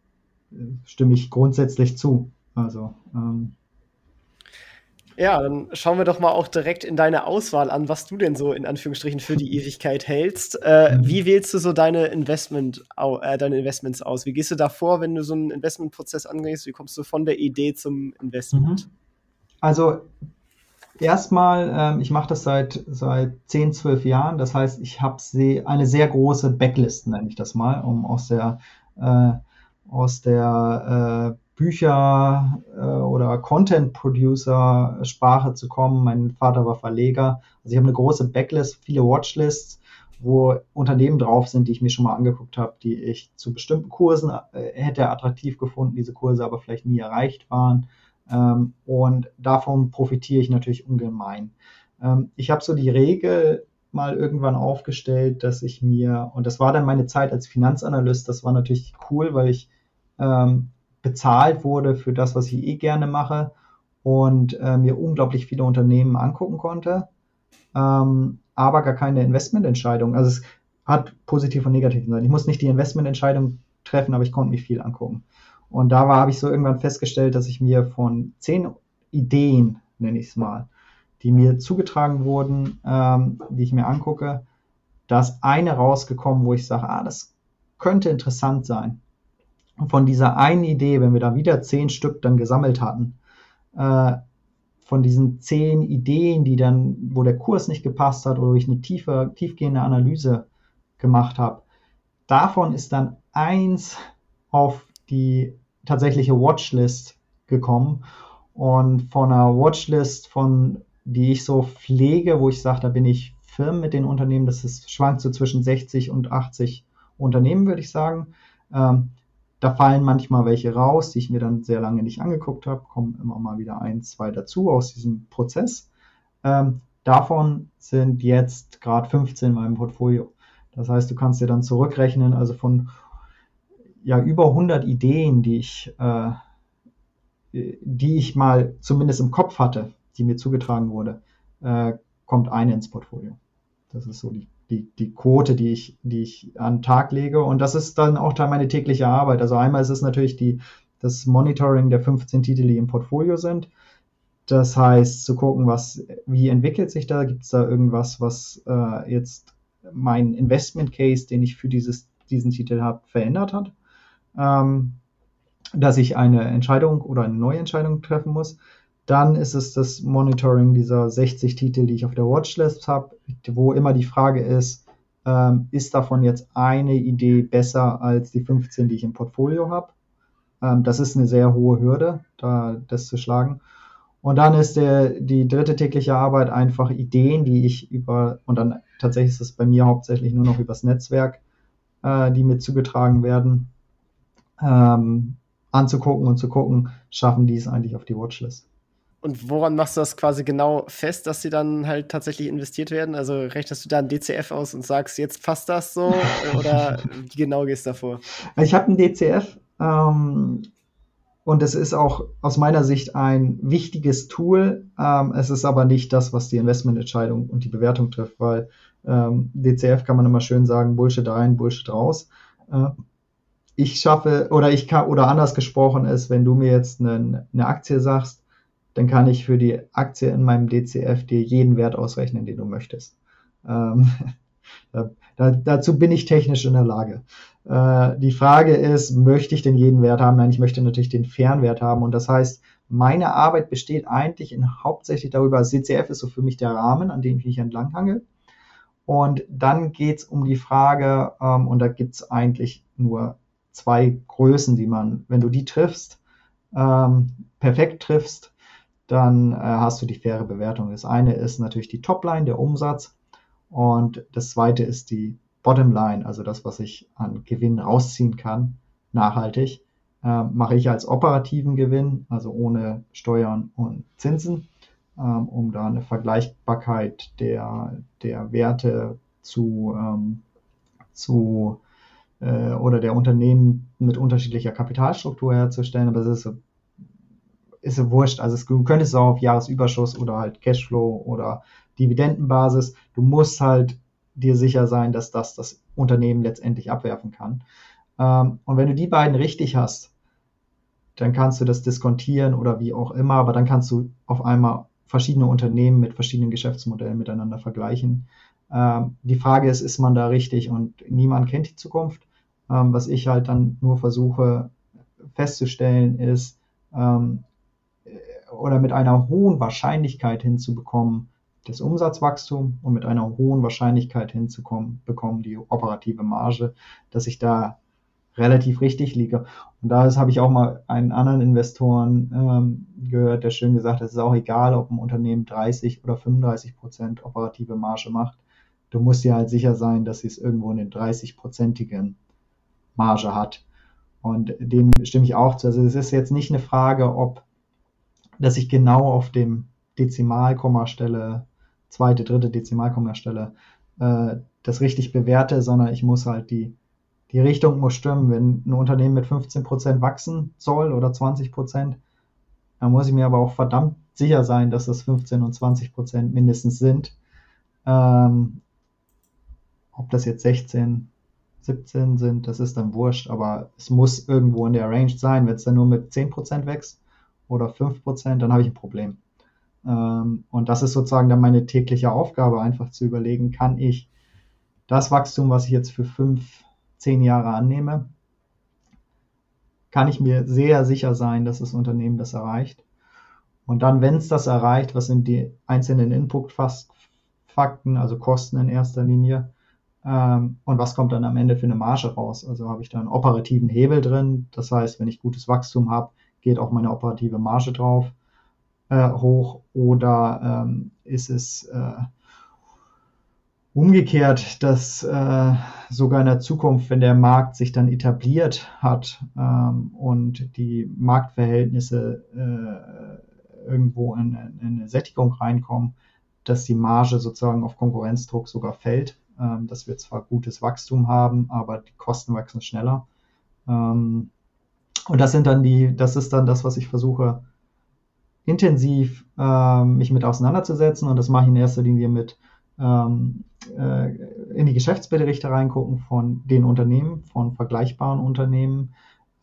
Speaker 2: stimme ich grundsätzlich zu. Also ähm,
Speaker 1: ja, dann schauen wir doch mal auch direkt in deine Auswahl an, was du denn so in Anführungsstrichen für die Ewigkeit hältst. Äh, mhm. Wie wählst du so deine, Investment, äh, deine Investments aus? Wie gehst du da vor, wenn du so einen Investmentprozess angehst? Wie kommst du von der Idee zum Investment?
Speaker 2: Mhm. Also erstmal, ähm, ich mache das seit, seit 10, 12 Jahren. Das heißt, ich habe eine sehr große Backlist, nenne ich das mal, um aus der, äh, aus der äh, Bücher äh, oder Content Producer Sprache zu kommen. Mein Vater war Verleger. Also ich habe eine große Backlist, viele Watchlists, wo Unternehmen drauf sind, die ich mir schon mal angeguckt habe, die ich zu bestimmten Kursen äh, hätte attraktiv gefunden, diese Kurse aber vielleicht nie erreicht waren. Ähm, und davon profitiere ich natürlich ungemein. Ähm, ich habe so die Regel mal irgendwann aufgestellt, dass ich mir, und das war dann meine Zeit als Finanzanalyst, das war natürlich cool, weil ich ähm, bezahlt wurde für das, was ich eh gerne mache und äh, mir unglaublich viele Unternehmen angucken konnte, ähm, aber gar keine Investmententscheidung. Also es hat positiv und negativ sein. Ich muss nicht die Investmententscheidung treffen, aber ich konnte mich viel angucken. Und da habe ich so irgendwann festgestellt, dass ich mir von zehn Ideen, nenne ich es mal, die mir zugetragen wurden, ähm, die ich mir angucke, da ist eine rausgekommen, wo ich sage, ah, das könnte interessant sein von dieser einen Idee, wenn wir da wieder zehn Stück dann gesammelt hatten, äh, von diesen zehn Ideen, die dann, wo der Kurs nicht gepasst hat oder wo ich eine tiefe, tiefgehende Analyse gemacht habe, davon ist dann eins auf die tatsächliche Watchlist gekommen. Und von einer Watchlist, von die ich so pflege, wo ich sage, da bin ich firm mit den Unternehmen, das ist, schwankt so zwischen 60 und 80 Unternehmen, würde ich sagen. Ähm, da fallen manchmal welche raus, die ich mir dann sehr lange nicht angeguckt habe, kommen immer mal wieder ein, zwei dazu aus diesem Prozess. Ähm, davon sind jetzt gerade 15 in meinem Portfolio. Das heißt, du kannst dir dann zurückrechnen, also von ja, über 100 Ideen, die ich, äh, die ich mal zumindest im Kopf hatte, die mir zugetragen wurde, äh, kommt eine ins Portfolio. Das ist so die die, die Quote, die ich, die ich an den Tag lege. Und das ist dann auch Teil meiner tägliche Arbeit. Also einmal ist es natürlich die, das Monitoring der 15 Titel, die im Portfolio sind. Das heißt, zu gucken, was, wie entwickelt sich da? Gibt es da irgendwas, was äh, jetzt mein Investment Case, den ich für dieses, diesen Titel habe, verändert hat? Ähm, dass ich eine Entscheidung oder eine neue Entscheidung treffen muss. Dann ist es das Monitoring dieser 60 Titel, die ich auf der Watchlist habe, wo immer die Frage ist, ähm, ist davon jetzt eine Idee besser als die 15, die ich im Portfolio habe? Ähm, das ist eine sehr hohe Hürde, da das zu schlagen. Und dann ist der, die dritte tägliche Arbeit einfach Ideen, die ich über, und dann tatsächlich ist es bei mir hauptsächlich nur noch übers Netzwerk, äh, die mir zugetragen werden, ähm, anzugucken und zu gucken, schaffen die es eigentlich auf die Watchlist.
Speaker 1: Und woran machst du das quasi genau fest, dass sie dann halt tatsächlich investiert werden? Also rechnest du da ein DCF aus und sagst, jetzt passt das so? oder wie genau gehst du davor?
Speaker 2: Ich habe ein DCF ähm, und es ist auch aus meiner Sicht ein wichtiges Tool. Ähm, es ist aber nicht das, was die Investmententscheidung und die Bewertung trifft, weil ähm, DCF kann man immer schön sagen, Bullshit rein, Bullshit raus. Äh, ich schaffe, oder ich kann, oder anders gesprochen ist, wenn du mir jetzt eine, eine Aktie sagst, dann kann ich für die Aktie in meinem DCF dir jeden Wert ausrechnen, den du möchtest. Ähm, da, dazu bin ich technisch in der Lage. Äh, die Frage ist, möchte ich denn jeden Wert haben? Nein, ich möchte natürlich den fairen Wert haben. Und das heißt, meine Arbeit besteht eigentlich in hauptsächlich darüber, CCF ist so für mich der Rahmen, an dem ich mich entlanghange. Und dann geht's um die Frage, ähm, und da gibt's eigentlich nur zwei Größen, die man, wenn du die triffst, ähm, perfekt triffst, dann äh, hast du die faire Bewertung. Das eine ist natürlich die Topline, der Umsatz. Und das zweite ist die Bottomline, also das, was ich an Gewinn rausziehen kann, nachhaltig. Äh, mache ich als operativen Gewinn, also ohne Steuern und Zinsen, ähm, um da eine Vergleichbarkeit der, der Werte zu, ähm, zu äh, oder der Unternehmen mit unterschiedlicher Kapitalstruktur herzustellen. Aber es ist ist ja wurscht. Also es, du könntest es auch auf Jahresüberschuss oder halt Cashflow oder Dividendenbasis. Du musst halt dir sicher sein, dass das das Unternehmen letztendlich abwerfen kann. Ähm, und wenn du die beiden richtig hast, dann kannst du das diskontieren oder wie auch immer, aber dann kannst du auf einmal verschiedene Unternehmen mit verschiedenen Geschäftsmodellen miteinander vergleichen. Ähm, die Frage ist, ist man da richtig und niemand kennt die Zukunft. Ähm, was ich halt dann nur versuche festzustellen ist, ähm, oder mit einer hohen Wahrscheinlichkeit hinzubekommen, das Umsatzwachstum und mit einer hohen Wahrscheinlichkeit hinzukommen, bekommen die operative Marge, dass ich da relativ richtig liege. Und da habe ich auch mal einen anderen Investoren ähm, gehört, der schön gesagt hat, es ist auch egal, ob ein Unternehmen 30 oder 35 Prozent operative Marge macht. Du musst dir halt sicher sein, dass es irgendwo in den 30-prozentigen Marge hat. Und dem stimme ich auch zu. Also es ist jetzt nicht eine Frage, ob dass ich genau auf dem Dezimalkommastelle, zweite, dritte Dezimalkommastelle, äh, das richtig bewerte, sondern ich muss halt die, die Richtung muss stimmen. Wenn ein Unternehmen mit 15% wachsen soll oder 20%, dann muss ich mir aber auch verdammt sicher sein, dass das 15 und 20% mindestens sind. Ähm, ob das jetzt 16, 17 sind, das ist dann wurscht, aber es muss irgendwo in der Range sein. Wenn es dann nur mit 10% wächst, oder 5%, dann habe ich ein Problem. Ähm, und das ist sozusagen dann meine tägliche Aufgabe, einfach zu überlegen, kann ich das Wachstum, was ich jetzt für fünf, zehn Jahre annehme, kann ich mir sehr sicher sein, dass das Unternehmen das erreicht. Und dann, wenn es das erreicht, was sind die einzelnen Input-Fakten, also Kosten in erster Linie, ähm, und was kommt dann am Ende für eine Marge raus? Also habe ich da einen operativen Hebel drin. Das heißt, wenn ich gutes Wachstum habe, geht auch meine operative Marge drauf äh, hoch oder ähm, ist es äh, umgekehrt, dass äh, sogar in der Zukunft, wenn der Markt sich dann etabliert hat ähm, und die Marktverhältnisse äh, irgendwo in, in, eine Sättigung reinkommen, dass die Marge sozusagen auf Konkurrenzdruck sogar fällt, ähm, dass wir zwar gutes Wachstum haben, aber die Kosten wachsen schneller. Ähm, und das sind dann die, das ist dann das, was ich versuche, intensiv ähm, mich mit auseinanderzusetzen. Und das mache ich in erster Linie mit ähm, äh, in die Geschäftsberichte reingucken von den Unternehmen, von vergleichbaren Unternehmen,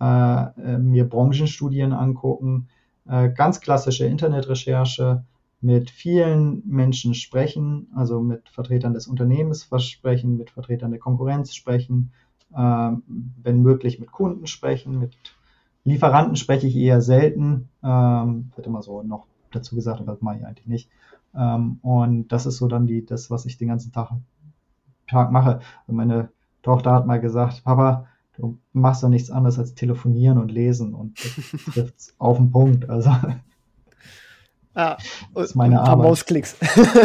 Speaker 2: äh, äh, mir Branchenstudien angucken, äh, ganz klassische Internetrecherche, mit vielen Menschen sprechen, also mit Vertretern des Unternehmens sprechen, mit Vertretern der Konkurrenz sprechen, äh, wenn möglich mit Kunden sprechen, mit Lieferanten spreche ich eher selten. Ähm, wird immer so noch dazu gesagt, aber das mache ich eigentlich nicht. Ähm, und das ist so dann die, das, was ich den ganzen Tag, Tag mache. Also meine Tochter hat mal gesagt, Papa, du machst doch nichts anderes als telefonieren und lesen und das trifft auf den Punkt. Also
Speaker 1: Ah, das ist meine ein paar Arbeit. Mausklicks.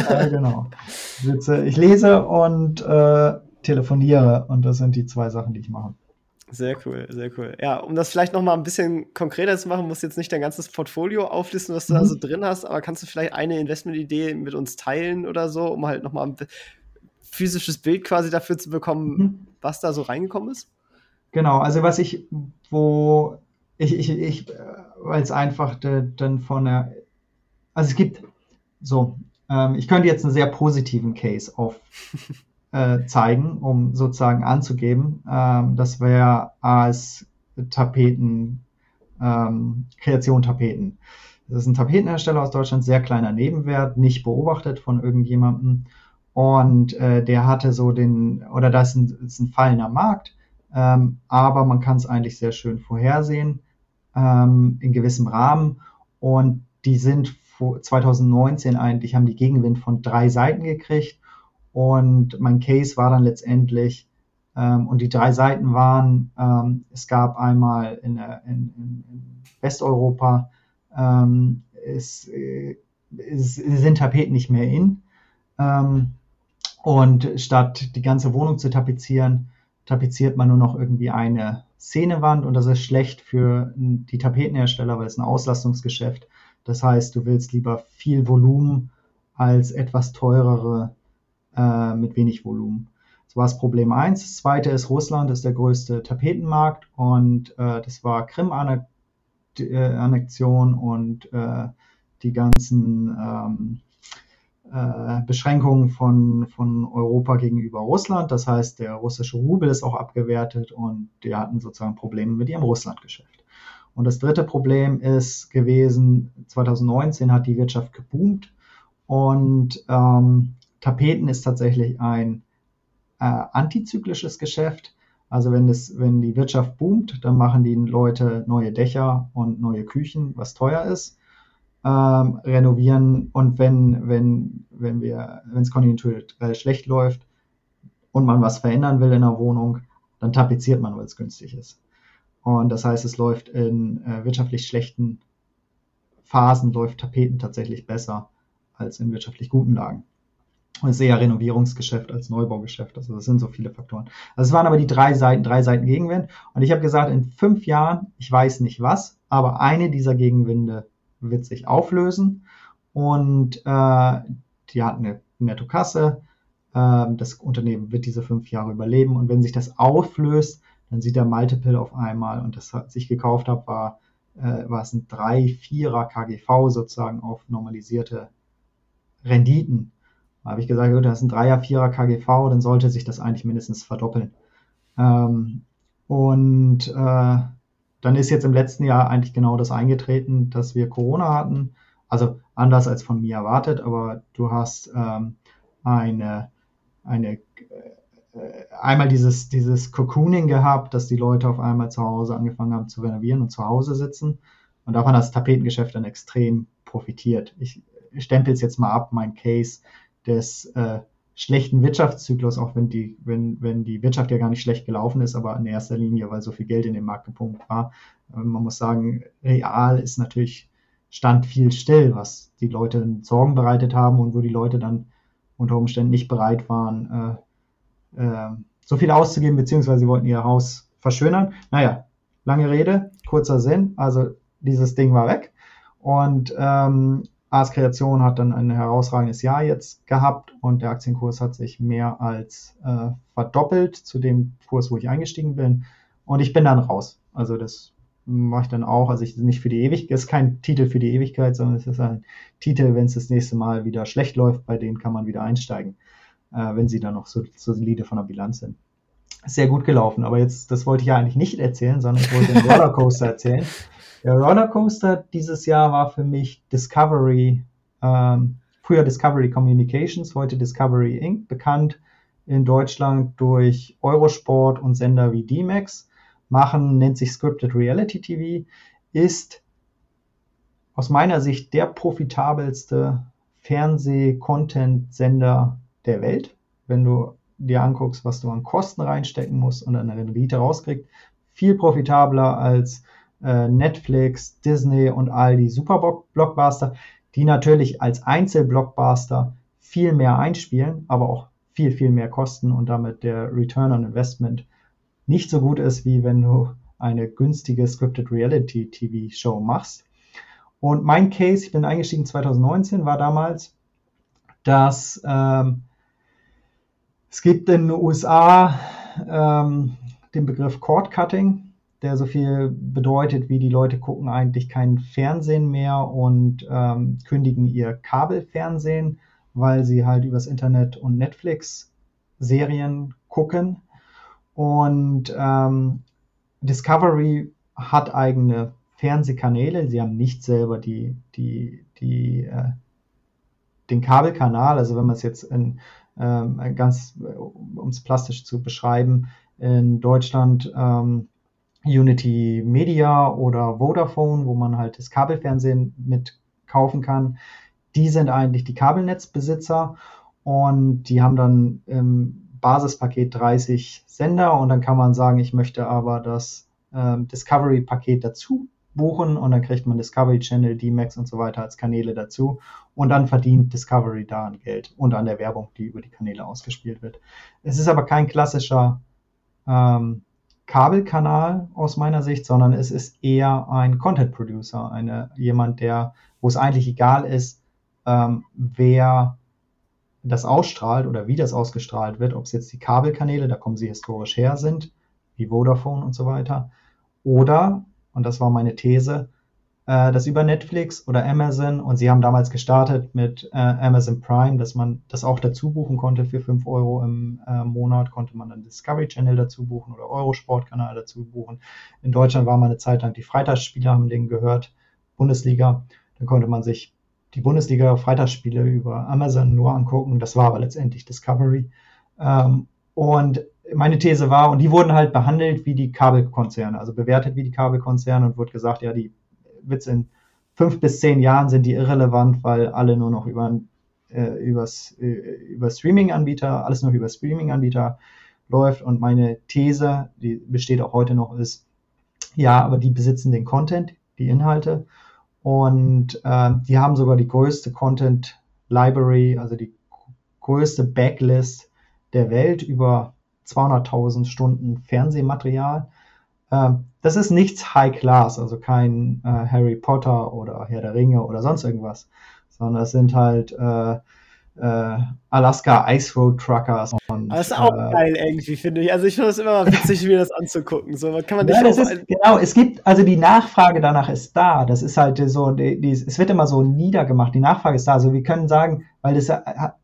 Speaker 2: ja, genau. Ich lese und äh, telefoniere und das sind die zwei Sachen, die ich mache.
Speaker 1: Sehr cool, sehr cool. Ja, um das vielleicht noch mal ein bisschen konkreter zu machen, musst du jetzt nicht dein ganzes Portfolio auflisten, was du mhm. da so drin hast, aber kannst du vielleicht eine Investmentidee mit uns teilen oder so, um halt noch mal ein physisches Bild quasi dafür zu bekommen, mhm. was da so reingekommen ist?
Speaker 2: Genau, also was ich, wo ich, ich, ich weil es einfach dann von der, also es gibt so, ähm, ich könnte jetzt einen sehr positiven Case auf äh, zeigen, um sozusagen anzugeben. Ähm, das wäre als Tapeten, ähm, Kreation Tapeten. Das ist ein Tapetenhersteller aus Deutschland, sehr kleiner Nebenwert, nicht beobachtet von irgendjemandem. Und äh, der hatte so den, oder das ist ein, ist ein fallender Markt, ähm, aber man kann es eigentlich sehr schön vorhersehen ähm, in gewissem Rahmen. Und die sind 2019 eigentlich, haben die Gegenwind von drei Seiten gekriegt und mein Case war dann letztendlich, ähm, und die drei Seiten waren, ähm, es gab einmal in, in, in Westeuropa, ähm, es, äh, es, sind Tapeten nicht mehr in. Ähm, und statt die ganze Wohnung zu tapezieren, tapeziert man nur noch irgendwie eine Szenewand und das ist schlecht für die Tapetenhersteller, weil es ein Auslastungsgeschäft. Das heißt, du willst lieber viel Volumen als etwas teurere äh, mit wenig Volumen. Das war das Problem eins. Das zweite ist, Russland ist der größte Tapetenmarkt und äh, das war Krim-Annexion und äh, die ganzen ähm, äh, Beschränkungen von, von Europa gegenüber Russland. Das heißt, der russische Rubel ist auch abgewertet und die hatten sozusagen Probleme mit ihrem Russlandgeschäft. Und das dritte Problem ist gewesen, 2019 hat die Wirtschaft geboomt und ähm, Tapeten ist tatsächlich ein äh, antizyklisches Geschäft. Also wenn, das, wenn die Wirtschaft boomt, dann machen die Leute neue Dächer und neue Küchen, was teuer ist, ähm, renovieren. Und wenn, wenn, wenn wir, wenn es konjunkturell schlecht läuft und man was verändern will in der Wohnung, dann tapeziert man, weil es günstig ist. Und das heißt, es läuft in äh, wirtschaftlich schlechten Phasen, läuft Tapeten tatsächlich besser als in wirtschaftlich guten Lagen. Ist eher Renovierungsgeschäft als Neubaugeschäft. Also das sind so viele Faktoren. Also es waren aber die drei Seiten, drei Seiten Gegenwind. Und ich habe gesagt, in fünf Jahren, ich weiß nicht was, aber eine dieser Gegenwinde wird sich auflösen. Und äh, die hat eine Nettokasse. Äh, das Unternehmen wird diese fünf Jahre überleben. Und wenn sich das auflöst, dann sieht der Multiple auf einmal, und das, was ich gekauft habe, war, äh, war es ein 3-4er KGV sozusagen auf normalisierte Renditen habe ich gesagt, gut, das ist ein Dreier, Vierer KGV, dann sollte sich das eigentlich mindestens verdoppeln. Ähm, und äh, dann ist jetzt im letzten Jahr eigentlich genau das eingetreten, dass wir Corona hatten. Also anders als von mir erwartet, aber du hast ähm, eine, eine äh, einmal dieses, dieses Cocooning gehabt, dass die Leute auf einmal zu Hause angefangen haben zu renovieren und zu Hause sitzen. Und davon hat das Tapetengeschäft dann extrem profitiert. Ich stempel es jetzt mal ab, mein Case des äh, schlechten Wirtschaftszyklus, auch wenn die, wenn, wenn die Wirtschaft ja gar nicht schlecht gelaufen ist, aber in erster Linie, weil so viel Geld in den Markt gepumpt war. Äh, man muss sagen, real ist natürlich stand viel still, was die Leute Sorgen bereitet haben und wo die Leute dann unter Umständen nicht bereit waren, äh, äh, so viel auszugeben, beziehungsweise sie wollten ihr Haus verschönern. Naja, lange Rede, kurzer Sinn. Also dieses Ding war weg. Und ähm, Ars Kreation hat dann ein herausragendes Jahr jetzt gehabt und der Aktienkurs hat sich mehr als äh, verdoppelt zu dem Kurs, wo ich eingestiegen bin. Und ich bin dann raus. Also das mache ich dann auch. Also ich nicht für die Ewigkeit, ist kein Titel für die Ewigkeit, sondern es ist ein Titel, wenn es das nächste Mal wieder schlecht läuft, bei denen kann man wieder einsteigen, äh, wenn sie dann noch so, so solide von der Bilanz sind. Sehr gut gelaufen, aber jetzt, das wollte ich ja eigentlich nicht erzählen, sondern ich wollte den Rollercoaster erzählen. Der Rollercoaster dieses Jahr war für mich Discovery, ähm, früher Discovery Communications, heute Discovery Inc., bekannt in Deutschland durch Eurosport und Sender wie D-Max, machen, nennt sich Scripted Reality TV, ist aus meiner Sicht der profitabelste Fernseh-Content-Sender der Welt. Wenn du dir anguckst, was du an Kosten reinstecken musst und an Rendite rauskriegst, viel profitabler als äh, Netflix, Disney und all die Super-Blockbuster, die natürlich als Einzelblockbuster viel mehr einspielen, aber auch viel, viel mehr kosten und damit der Return on Investment nicht so gut ist, wie wenn du eine günstige Scripted Reality TV Show machst. Und mein Case, ich bin eingestiegen 2019, war damals, dass ähm, es gibt in den USA ähm, den Begriff Cord Cutting, der so viel bedeutet, wie die Leute gucken eigentlich kein Fernsehen mehr und ähm, kündigen ihr Kabelfernsehen, weil sie halt übers Internet und Netflix Serien gucken. Und ähm, Discovery hat eigene Fernsehkanäle. Sie haben nicht selber die, die, die, äh, den Kabelkanal. Also wenn man es jetzt in, ähm, ganz, um es plastisch zu beschreiben, in Deutschland ähm, Unity Media oder Vodafone, wo man halt das Kabelfernsehen mit kaufen kann. Die sind eigentlich die Kabelnetzbesitzer und die haben dann im Basispaket 30 Sender und dann kann man sagen, ich möchte aber das äh, Discovery-Paket dazu buchen und dann kriegt man Discovery Channel, D-Max und so weiter als Kanäle dazu und dann verdient Discovery da an Geld und an der Werbung, die über die Kanäle ausgespielt wird. Es ist aber kein klassischer ähm, Kabelkanal aus meiner Sicht, sondern es ist eher ein Content Producer, eine, jemand, der, wo es eigentlich egal ist, ähm, wer das ausstrahlt oder wie das ausgestrahlt wird, ob es jetzt die Kabelkanäle, da kommen sie historisch her sind, wie Vodafone und so weiter, oder, und das war meine These, äh, das über Netflix oder Amazon und sie haben damals gestartet mit äh, Amazon Prime, dass man das auch dazu buchen konnte für 5 Euro im äh, Monat, konnte man dann Discovery Channel dazu buchen oder Eurosport-Kanal dazu buchen. In Deutschland war mal eine Zeit lang die Freitagsspiele, haben denen gehört, Bundesliga, da konnte man sich die Bundesliga-Freitagsspiele über Amazon nur angucken. Das war aber letztendlich Discovery. Ähm, und meine These war, und die wurden halt behandelt wie die Kabelkonzerne, also bewertet wie die Kabelkonzerne und wurde gesagt, ja, die wird in fünf bis zehn Jahren sind die irrelevant, weil alle nur noch über, äh, übers, äh, über Streaming-Anbieter, alles noch über Streaming-Anbieter läuft. Und meine These, die besteht auch heute noch, ist, ja, aber die besitzen den Content, die Inhalte. Und äh, die haben sogar die größte Content Library, also die größte Backlist der Welt über 200.000 Stunden Fernsehmaterial. Ähm, das ist nichts High Class, also kein äh, Harry Potter oder Herr der Ringe oder sonst irgendwas, sondern es sind halt äh, äh, Alaska Ice Road Truckers.
Speaker 1: Und, das ist auch äh, geil irgendwie, finde ich. Also ich finde es immer witzig, mir das anzugucken. So, kann man
Speaker 2: ja, ist, genau, es gibt, also die Nachfrage danach ist da. Das ist halt so, die, die, es wird immer so niedergemacht. Die Nachfrage ist da. Also wir können sagen, weil das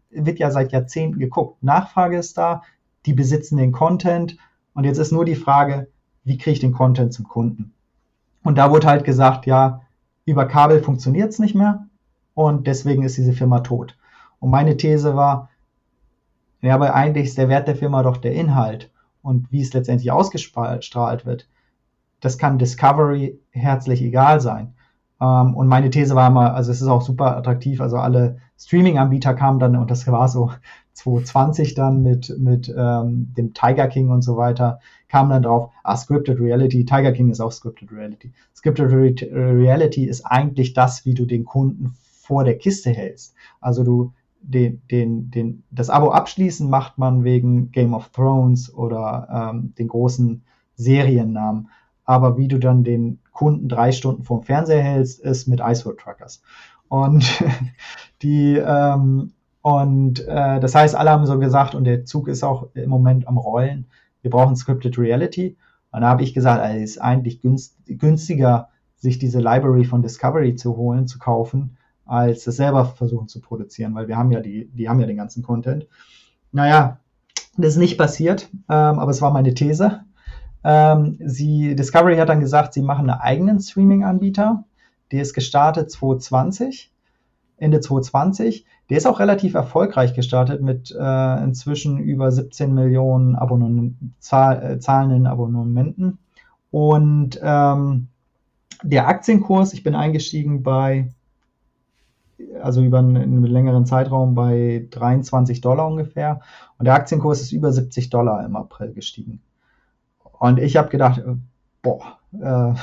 Speaker 2: wird ja seit Jahrzehnten geguckt. Nachfrage ist da, die besitzen den Content. Und jetzt ist nur die Frage, wie kriege ich den Content zum Kunden? Und da wurde halt gesagt, ja, über Kabel funktioniert es nicht mehr und deswegen ist diese Firma tot. Und meine These war, ja, aber eigentlich ist der Wert der Firma doch der Inhalt und wie es letztendlich ausgestrahlt wird. Das kann Discovery herzlich egal sein. Ähm, und meine These war immer, also es ist auch super attraktiv, also alle Streaming-Anbieter kamen dann, und das war so 2020 dann mit, mit ähm, dem Tiger King und so weiter, kamen dann drauf, ah, Scripted Reality, Tiger King ist auch Scripted Reality. Scripted Re Reality ist eigentlich das, wie du den Kunden vor der Kiste hältst. Also du den, den, den, das Abo abschließen macht man wegen Game of Thrones oder ähm, den großen Seriennamen. Aber wie du dann den Kunden drei Stunden vorm Fernseher hältst, ist mit Icewood Truckers. Und die ähm, und äh, das heißt, alle haben so gesagt, und der Zug ist auch im Moment am Rollen, wir brauchen Scripted Reality. Und da habe ich gesagt, also es ist eigentlich günstiger, sich diese Library von Discovery zu holen, zu kaufen, als es selber versuchen zu produzieren, weil wir haben ja die, die haben ja den ganzen Content. Naja, das ist nicht passiert, ähm, aber es war meine These. Ähm, sie, Discovery hat dann gesagt, sie machen einen eigenen Streaming-Anbieter. Der ist gestartet 2020, Ende 2020. Der ist auch relativ erfolgreich gestartet mit äh, inzwischen über 17 Millionen Abonnementen, zahl, äh, zahlenden Abonnementen. Und ähm, der Aktienkurs, ich bin eingestiegen bei, also über einen, einen, längeren Zeitraum bei 23 Dollar ungefähr. Und der Aktienkurs ist über 70 Dollar im April gestiegen. Und ich habe gedacht, äh, boah, äh,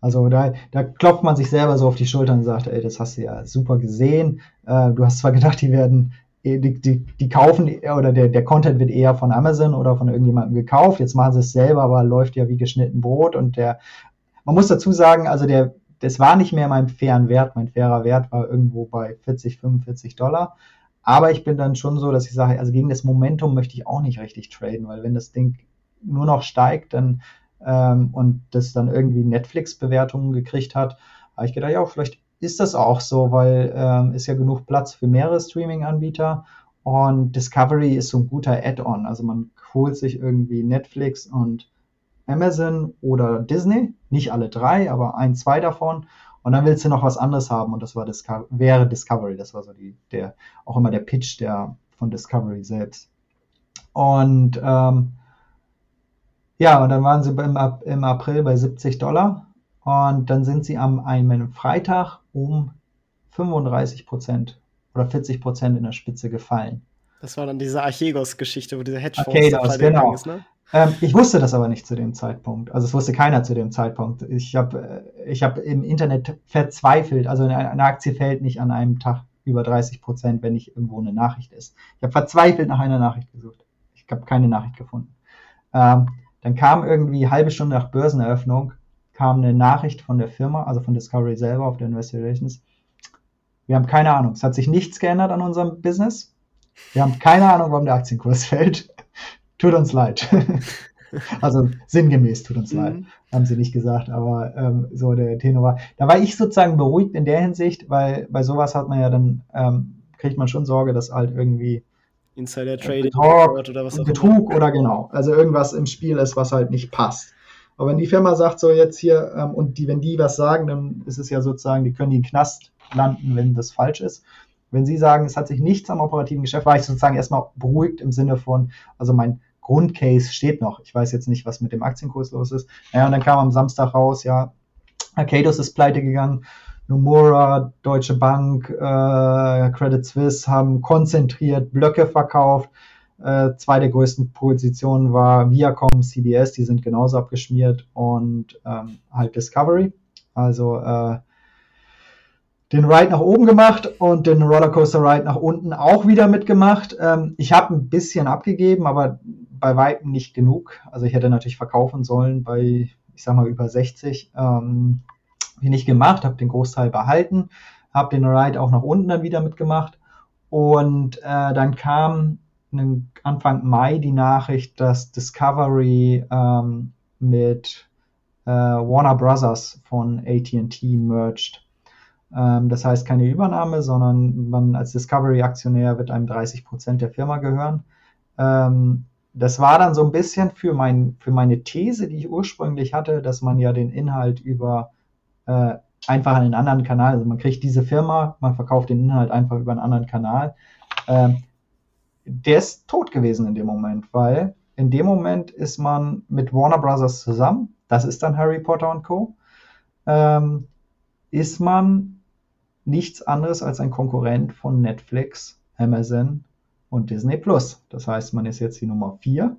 Speaker 2: also da, da klopft man sich selber so auf die Schulter und sagt, ey, das hast du ja super gesehen. Äh, du hast zwar gedacht, die werden die, die, die kaufen oder der, der Content wird eher von Amazon oder von irgendjemandem gekauft. Jetzt machen sie es selber, aber läuft ja wie geschnitten Brot und der, man muss dazu sagen, also der, das war nicht mehr mein fairen Wert. Mein fairer Wert war irgendwo bei 40, 45 Dollar. Aber ich bin dann schon so, dass ich sage, also gegen das Momentum möchte ich auch nicht richtig traden, weil wenn das Ding nur noch steigt dann ähm, und das dann irgendwie Netflix-Bewertungen gekriegt hat, habe ich gedacht, ja, vielleicht ist das auch so, weil ähm, ist ja genug Platz für mehrere Streaming-Anbieter und Discovery ist so ein guter Add-on. Also man holt sich irgendwie Netflix und Amazon oder Disney, nicht alle drei, aber ein, zwei davon. Und dann willst du noch was anderes haben und das war Disco wäre Discovery. Das war so die, der, auch immer der Pitch der von Discovery selbst. Und ähm, ja, und dann waren sie im, im April bei 70 Dollar und dann sind sie am einem Freitag um 35 Prozent oder 40 Prozent in der Spitze gefallen.
Speaker 1: Das war dann diese Archegos-Geschichte, wo dieser
Speaker 2: Hedgefonds Archegos, genau. ist, ne? Ähm, ich wusste das aber nicht zu dem Zeitpunkt. Also es wusste keiner zu dem Zeitpunkt. Ich habe äh, ich hab im Internet verzweifelt. Also eine Aktie fällt nicht an einem Tag über 30 Prozent, wenn nicht irgendwo eine Nachricht ist. Ich habe verzweifelt nach einer Nachricht gesucht. Ich habe keine Nachricht gefunden. Ähm, dann kam irgendwie halbe Stunde nach Börseneröffnung kam eine Nachricht von der Firma, also von Discovery selber auf der Investor Relations. Wir haben keine Ahnung. Es hat sich nichts geändert an unserem Business. Wir haben keine Ahnung, warum der Aktienkurs fällt. tut uns leid. also sinngemäß tut uns mhm. leid, haben sie nicht gesagt, aber ähm, so der Tenor war. Da war ich sozusagen beruhigt in der Hinsicht, weil bei sowas hat man ja dann, ähm, kriegt man schon Sorge, dass halt irgendwie
Speaker 1: Insider Trading
Speaker 2: oder was auch Betrug oder genau, also irgendwas im Spiel ist, was halt nicht passt. Aber wenn die Firma sagt, so jetzt hier, ähm, und die, wenn die was sagen, dann ist es ja sozusagen, die können die in den Knast landen, wenn das falsch ist. Wenn Sie sagen, es hat sich nichts am operativen Geschäft, war ich sozusagen erstmal beruhigt im Sinne von, also mein Grundcase steht noch. Ich weiß jetzt nicht, was mit dem Aktienkurs los ist. Naja, und dann kam am Samstag raus, ja, Arcados ist pleite gegangen, Nomura, Deutsche Bank, äh, Credit Suisse haben konzentriert Blöcke verkauft. Äh, zwei der größten Positionen war Viacom, CBS, die sind genauso abgeschmiert und ähm, halt Discovery. Also äh, den Ride nach oben gemacht und den Rollercoaster Ride nach unten auch wieder mitgemacht. Ähm, ich habe ein bisschen abgegeben, aber bei weitem nicht genug. Also ich hätte natürlich verkaufen sollen bei, ich sag mal, über 60. Ähm, ich nicht gemacht, habe den Großteil behalten, habe den Ride auch nach unten dann wieder mitgemacht. Und äh, dann kam Anfang Mai die Nachricht, dass Discovery ähm, mit äh, Warner Brothers von ATT merged. Ähm, das heißt keine Übernahme, sondern man als Discovery-Aktionär wird einem 30 Prozent der Firma gehören. Ähm, das war dann so ein bisschen für, mein, für meine These, die ich ursprünglich hatte, dass man ja den Inhalt über äh, einfach einen anderen Kanal, also man kriegt diese Firma, man verkauft den Inhalt einfach über einen anderen Kanal. Ähm, der ist tot gewesen in dem Moment, weil in dem Moment ist man mit Warner Brothers zusammen, das ist dann Harry Potter und Co., ähm, ist man nichts anderes als ein Konkurrent von Netflix, Amazon und Disney Plus. Das heißt, man ist jetzt die Nummer 4.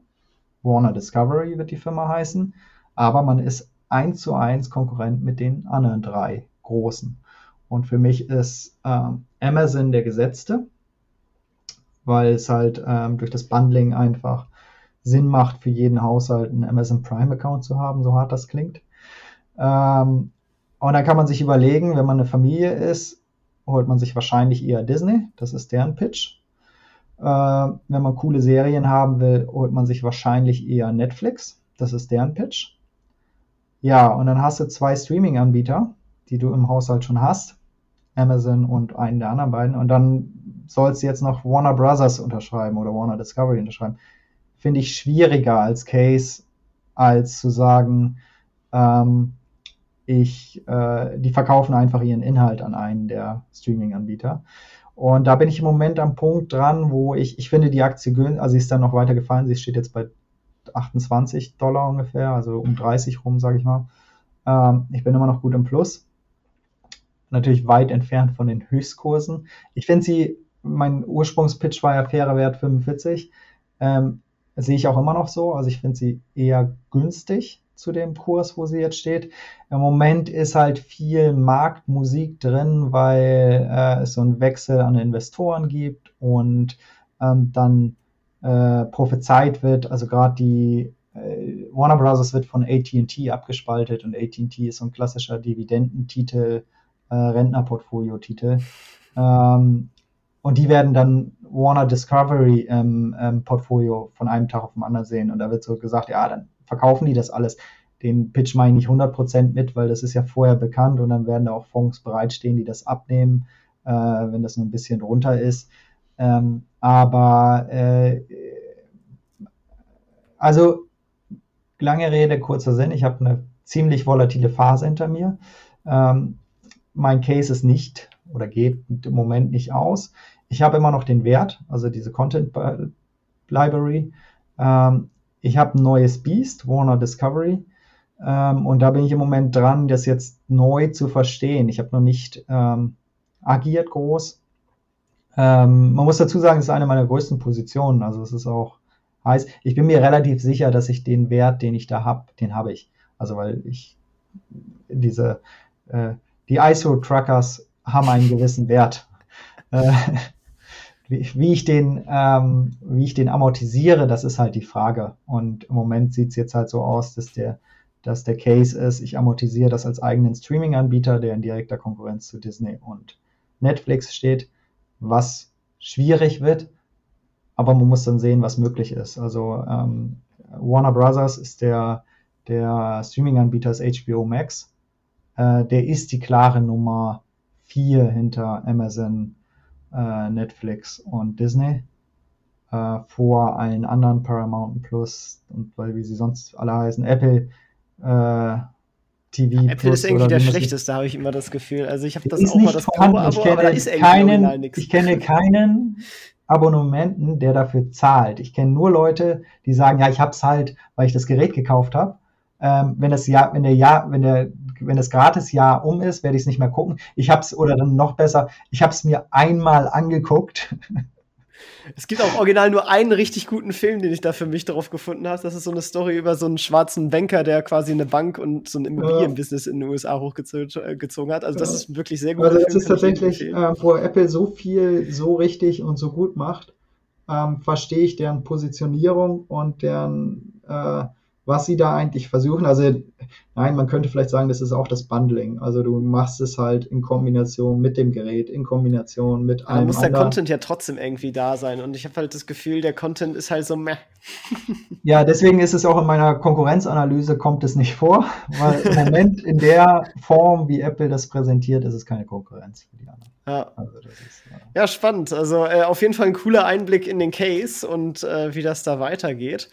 Speaker 2: Warner Discovery wird die Firma heißen, aber man ist eins zu eins Konkurrent mit den anderen drei großen. Und für mich ist ähm, Amazon der Gesetzte, weil es halt ähm, durch das Bundling einfach Sinn macht, für jeden Haushalt einen Amazon Prime Account zu haben, so hart das klingt. Ähm, und dann kann man sich überlegen, wenn man eine Familie ist, holt man sich wahrscheinlich eher Disney, das ist deren Pitch. Äh, wenn man coole Serien haben will, holt man sich wahrscheinlich eher Netflix, das ist deren Pitch. Ja, und dann hast du zwei Streaming-Anbieter, die du im Haushalt schon hast, Amazon und einen der anderen beiden, und dann sollst du jetzt noch Warner Brothers unterschreiben oder Warner Discovery unterschreiben. Finde ich schwieriger als Case, als zu sagen, ähm, ich, äh, die verkaufen einfach ihren Inhalt an einen der Streaming-Anbieter. Und da bin ich im Moment am Punkt dran, wo ich, ich finde die Aktie, also sie ist dann noch weiter gefallen, sie steht jetzt bei 28 Dollar ungefähr, also um 30 rum, sage ich mal. Ähm, ich bin immer noch gut im Plus. Natürlich weit entfernt von den Höchstkursen. Ich finde sie, mein Ursprungspitch war ja fairer Wert 45. Ähm, sehe ich auch immer noch so. Also ich finde sie eher günstig zu dem Kurs, wo sie jetzt steht. Im Moment ist halt viel Marktmusik drin, weil äh, es so einen Wechsel an Investoren gibt und ähm, dann äh, prophezeit wird, also gerade die äh, Warner Bros. wird von AT&T abgespaltet und AT&T ist so ein klassischer Dividendentitel, äh, Rentnerportfolio-Titel. Ähm, und die werden dann Warner Discovery ähm, ähm, Portfolio von einem Tag auf den anderen sehen. Und da wird so gesagt, ja, dann verkaufen die das alles. Den Pitch mache ich nicht 100% mit, weil das ist ja vorher bekannt und dann werden da auch Fonds bereitstehen, die das abnehmen, äh, wenn das nur ein bisschen drunter ist. Ähm, aber äh, also lange Rede, kurzer Sinn, ich habe eine ziemlich volatile Phase hinter mir. Ähm, mein Case ist nicht oder geht im Moment nicht aus. Ich habe immer noch den Wert, also diese Content Library. Ähm, ich habe ein neues Beast, Warner Discovery. Ähm, und da bin ich im Moment dran, das jetzt neu zu verstehen. Ich habe noch nicht ähm, agiert groß. Ähm, man muss dazu sagen, es ist eine meiner größten Positionen. Also es ist auch heiß. Ich bin mir relativ sicher, dass ich den Wert, den ich da habe, den habe ich. Also weil ich diese äh, die ISO-Truckers haben einen gewissen Wert. Äh, wie, wie, ich den, ähm, wie ich den amortisiere, das ist halt die Frage. Und im Moment sieht es jetzt halt so aus, dass der, dass der Case ist, ich amortisiere das als eigenen Streaming-Anbieter, der in direkter Konkurrenz zu Disney und Netflix steht, was schwierig wird, aber man muss dann sehen, was möglich ist. Also ähm, Warner Brothers ist der, der Streaming-Anbieter HBO Max. Äh, der ist die klare Nummer vier hinter Amazon, äh, Netflix und Disney. Äh, vor allen anderen Paramount Plus und weil wie sie sonst alle heißen, Apple äh, TV.
Speaker 1: Apple ist irgendwie der schlechteste, habe ich immer das Gefühl. Also ich habe das auch mal das
Speaker 2: Probe-Abo, aber da ist keinen. Ich kenne keinen Abonnementen, der dafür zahlt. Ich kenne nur Leute, die sagen, ja, ich habe es halt, weil ich das Gerät gekauft habe. Ähm, wenn das Jahr, wenn der Jahr, wenn der, wenn das Gratis-Jahr um ist, werde ich es nicht mehr gucken. Ich habe es oder dann noch besser, ich habe es mir einmal angeguckt
Speaker 1: Es gibt auch original nur einen richtig guten Film, den ich da für mich drauf gefunden habe. Das ist so eine Story über so einen schwarzen Banker, der quasi eine Bank und so ein Immobilienbusiness in den USA hochgezogen hat. Also das ist wirklich sehr gut.
Speaker 2: Also das Film, ist tatsächlich, äh, wo Apple so viel so richtig und so gut macht, ähm, verstehe ich deren Positionierung und deren äh, was sie da eigentlich versuchen. Also nein, man könnte vielleicht sagen, das ist auch das Bundling. Also du machst es halt in Kombination mit dem Gerät, in Kombination mit
Speaker 1: allem. Da muss der Content ja trotzdem irgendwie da sein. Und ich habe halt das Gefühl, der Content ist halt so meh.
Speaker 2: ja, deswegen ist es auch in meiner Konkurrenzanalyse kommt es nicht vor, weil im Moment in der Form, wie Apple das präsentiert, ist es keine Konkurrenz für die anderen.
Speaker 1: Ja. Also ist, ja. ja. spannend. Also äh, auf jeden Fall ein cooler Einblick in den Case und äh, wie das da weitergeht.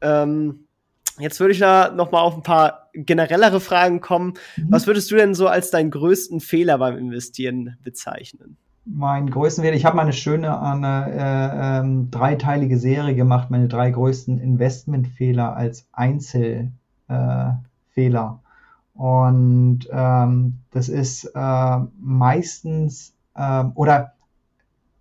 Speaker 1: Ähm, Jetzt würde ich da noch mal auf ein paar generellere Fragen kommen. Mhm. Was würdest du denn so als deinen größten Fehler beim Investieren bezeichnen?
Speaker 2: Mein größten Fehler, ich habe meine schöne eine, äh, ähm, dreiteilige Serie gemacht, meine drei größten Investmentfehler als Einzelfehler. Äh, Und ähm, das ist äh, meistens äh, oder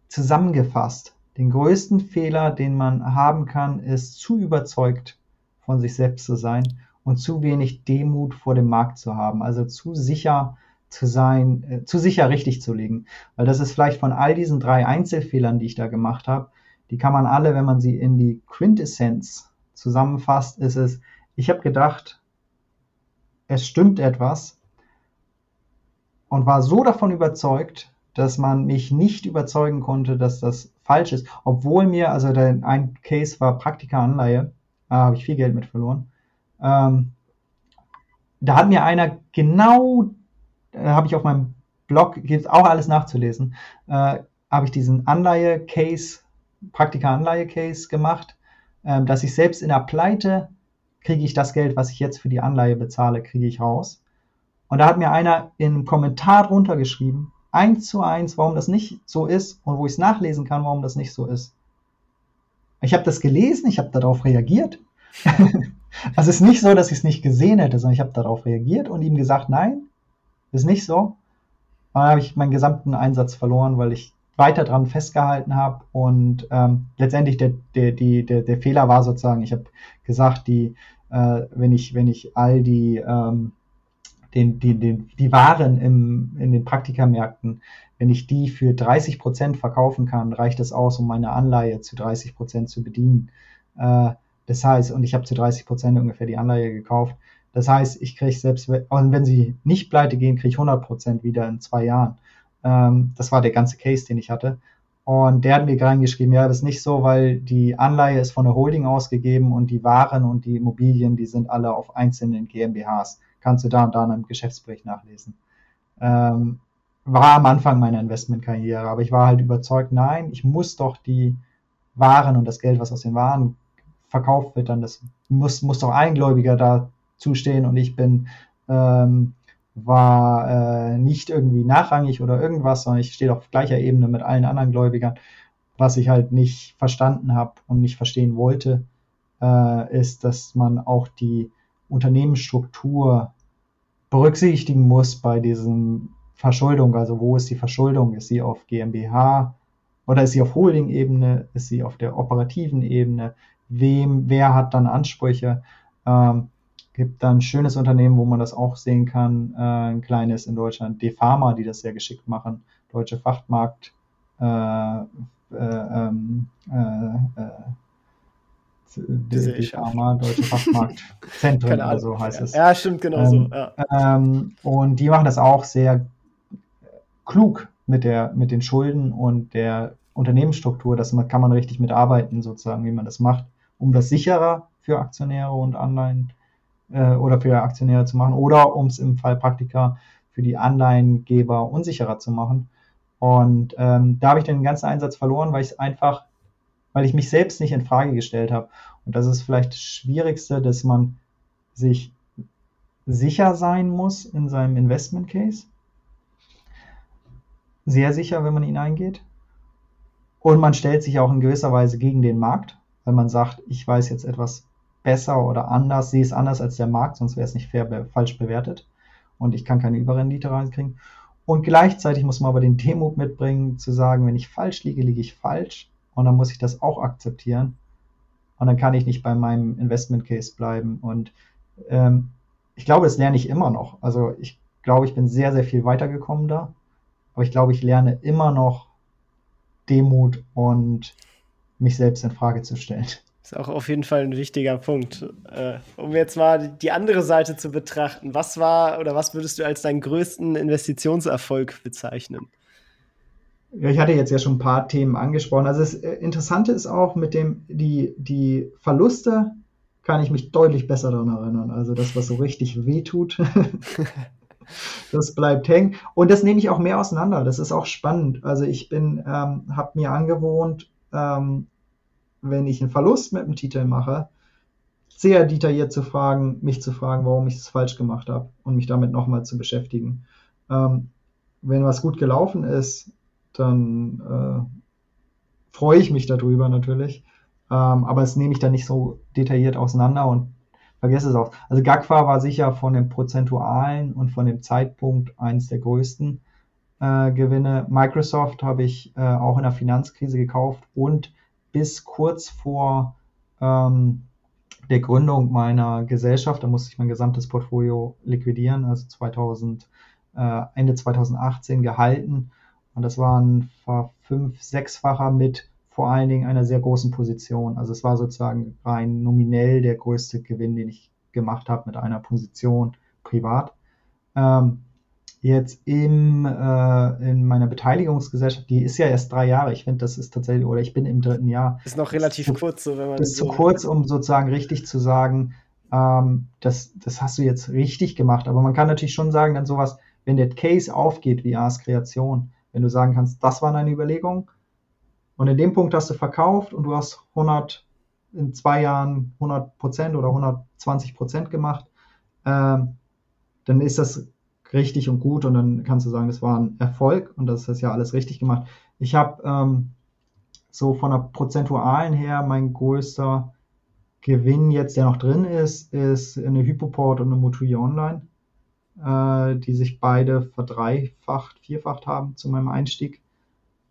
Speaker 2: zusammengefasst, den größten Fehler, den man haben kann, ist zu überzeugt von sich selbst zu sein und zu wenig Demut vor dem Markt zu haben, also zu sicher zu sein, äh, zu sicher richtig zu liegen. Weil das ist vielleicht von all diesen drei Einzelfehlern, die ich da gemacht habe, die kann man alle, wenn man sie in die Quintessenz zusammenfasst, ist es, ich habe gedacht, es stimmt etwas und war so davon überzeugt, dass man mich nicht überzeugen konnte, dass das falsch ist, obwohl mir, also ein Case war Praktika-Anleihe, da habe ich viel Geld mit verloren. Ähm, da hat mir einer genau, äh, habe ich auf meinem Blog, gibt es auch alles nachzulesen, äh, habe ich diesen Anleihe-Case, Praktika-Anleihe-Case gemacht, äh, dass ich selbst in der Pleite kriege ich das Geld, was ich jetzt für die Anleihe bezahle, kriege ich raus. Und da hat mir einer in einem Kommentar drunter geschrieben, eins zu eins, warum das nicht so ist und wo ich es nachlesen kann, warum das nicht so ist. Ich habe das gelesen, ich habe darauf reagiert. also es ist nicht so, dass ich es nicht gesehen hätte, sondern ich habe darauf reagiert und ihm gesagt, nein, ist nicht so. Dann habe ich meinen gesamten Einsatz verloren, weil ich weiter dran festgehalten habe und ähm, letztendlich der, der, die, der, der Fehler war sozusagen, ich habe gesagt, die äh, wenn ich, wenn ich all die, ähm, den, den, den, die Waren im, in den Praktikamärkten, wenn ich die für 30 Prozent verkaufen kann, reicht das aus, um meine Anleihe zu 30 Prozent zu bedienen. Äh, das heißt, und ich habe zu 30 Prozent ungefähr die Anleihe gekauft. Das heißt, ich kriege selbst, und wenn sie nicht pleite gehen, kriege ich 100 Prozent wieder in zwei Jahren. Ähm, das war der ganze Case, den ich hatte. Und der hat mir reingeschrieben, ja, das ist nicht so, weil die Anleihe ist von der Holding ausgegeben und die Waren und die Immobilien, die sind alle auf einzelnen GmbHs. Kannst du da und da in einem Geschäftsbericht nachlesen. Ähm, war am Anfang meiner Investmentkarriere, aber ich war halt überzeugt, nein, ich muss doch die Waren und das Geld, was aus den Waren verkauft wird, dann das muss, muss doch ein Gläubiger da zustehen und ich bin ähm, war äh, nicht irgendwie nachrangig oder irgendwas, sondern ich stehe auf gleicher Ebene mit allen anderen Gläubigern. Was ich halt nicht verstanden habe und nicht verstehen wollte, äh, ist, dass man auch die Unternehmensstruktur berücksichtigen muss bei diesem Verschuldung. Also wo ist die Verschuldung? Ist sie auf GmbH oder ist sie auf Holding-Ebene? Ist sie auf der operativen Ebene? Wem, wer hat dann Ansprüche? Ähm, gibt dann ein schönes Unternehmen, wo man das auch sehen kann, äh, ein kleines in Deutschland, Defama, die das sehr geschickt machen, Deutsche Frachtmarkt, äh, äh, Defama, Deutsche Frachtmarktzentren oder so heißt es.
Speaker 1: Ja, stimmt, genau ähm, so. Ja.
Speaker 2: Ähm, und die machen das auch sehr klug mit, der, mit den Schulden und der Unternehmensstruktur, das kann man richtig mitarbeiten, sozusagen, wie man das macht, um das sicherer für Aktionäre und Anleihen äh, oder für Aktionäre zu machen oder um es im Fall Praktika für die Anleihengeber unsicherer zu machen. Und ähm, da habe ich den ganzen Einsatz verloren, weil ich es einfach, weil ich mich selbst nicht in Frage gestellt habe. Und das ist vielleicht das Schwierigste, dass man sich sicher sein muss in seinem Investment Case. Sehr sicher, wenn man ihn eingeht. Und man stellt sich auch in gewisser Weise gegen den Markt, wenn man sagt, ich weiß jetzt etwas besser oder anders, sehe es anders als der Markt, sonst wäre es nicht fair be falsch bewertet und ich kann keine Überrendite reinkriegen. Und gleichzeitig muss man aber den Demut mitbringen, zu sagen, wenn ich falsch liege, liege ich falsch und dann muss ich das auch akzeptieren und dann kann ich nicht bei meinem Investment Case bleiben und ähm, ich glaube, das lerne ich immer noch. Also ich glaube, ich bin sehr, sehr viel weitergekommen da, aber ich glaube, ich lerne immer noch Demut und mich selbst in Frage zu stellen.
Speaker 1: Ist auch auf jeden Fall ein wichtiger Punkt. Äh, um jetzt mal die andere Seite zu betrachten, was war oder was würdest du als deinen größten Investitionserfolg bezeichnen?
Speaker 2: Ja, ich hatte jetzt ja schon ein paar Themen angesprochen. Also das äh, Interessante ist auch mit dem, die, die Verluste kann ich mich deutlich besser daran erinnern. Also das, was so richtig wehtut, das bleibt hängen. Und das nehme ich auch mehr auseinander. Das ist auch spannend. Also ich bin, ähm, habe mir angewohnt, ähm, wenn ich einen Verlust mit dem Titel mache, sehr detailliert zu fragen, mich zu fragen, warum ich es falsch gemacht habe und mich damit nochmal zu beschäftigen. Ähm, wenn was gut gelaufen ist, dann äh, freue ich mich darüber natürlich. Ähm, aber es nehme ich dann nicht so detailliert auseinander und vergesse es auch. Also GAGFA war sicher von dem Prozentualen und von dem Zeitpunkt eins der größten äh, Gewinne. Microsoft habe ich äh, auch in der Finanzkrise gekauft und bis kurz vor ähm, der Gründung meiner Gesellschaft, da musste ich mein gesamtes Portfolio liquidieren, also 2000, äh, Ende 2018 gehalten. Und das war ein fünf-, sechsfacher mit vor allen Dingen einer sehr großen Position. Also es war sozusagen rein nominell der größte Gewinn, den ich gemacht habe mit einer Position privat. Ähm, jetzt im, äh, in meiner Beteiligungsgesellschaft, die ist ja erst drei Jahre. Ich finde, das ist tatsächlich, oder ich bin im dritten Jahr.
Speaker 1: Ist noch relativ ist kurz, so wenn man.
Speaker 2: Ist so zu kurz, um sozusagen richtig zu sagen, ähm, das, das hast du jetzt richtig gemacht. Aber man kann natürlich schon sagen, dann sowas, wenn der Case aufgeht wie Ars Kreation, wenn du sagen kannst, das war deine Überlegung und in dem Punkt hast du verkauft und du hast 100 in zwei Jahren 100 Prozent oder 120 Prozent gemacht, ähm, dann ist das richtig und gut und dann kannst du sagen, das war ein Erfolg und das ist ja alles richtig gemacht. Ich habe ähm, so von der prozentualen her mein größter Gewinn jetzt, der noch drin ist, ist eine Hypoport und eine Motui Online, äh, die sich beide verdreifacht, vierfacht haben zu meinem Einstieg.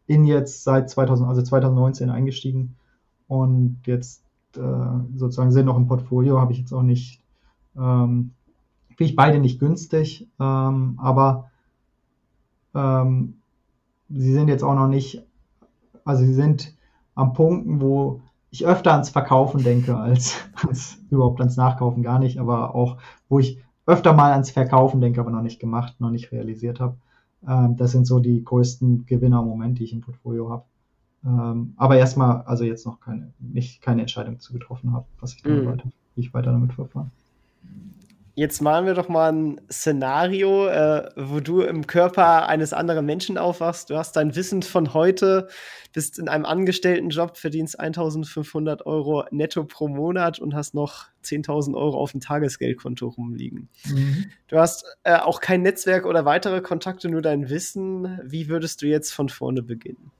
Speaker 2: In jetzt seit 2000, also 2019 eingestiegen und jetzt äh, sozusagen sind noch im Portfolio, habe ich jetzt auch nicht, ähm, finde ich beide nicht günstig, ähm, aber ähm, sie sind jetzt auch noch nicht, also sie sind am Punkten, wo ich öfter ans Verkaufen denke als, als überhaupt ans Nachkaufen gar nicht, aber auch, wo ich öfter mal ans Verkaufen denke, aber noch nicht gemacht, noch nicht realisiert habe. Ähm, das sind so die größten Gewinner im Moment, die ich im Portfolio habe. Ähm, aber erstmal, also jetzt noch keine, nicht, keine Entscheidung zu getroffen habe, was ich mm. weiter, wie ich weiter damit verfahre.
Speaker 1: Jetzt malen wir doch mal ein Szenario, äh, wo du im Körper eines anderen Menschen aufwachst. Du hast dein Wissen von heute, bist in einem Angestelltenjob, verdienst 1500 Euro netto pro Monat und hast noch 10.000 Euro auf dem Tagesgeldkonto rumliegen. Mhm. Du hast äh, auch kein Netzwerk oder weitere Kontakte, nur dein Wissen. Wie würdest du jetzt von vorne beginnen?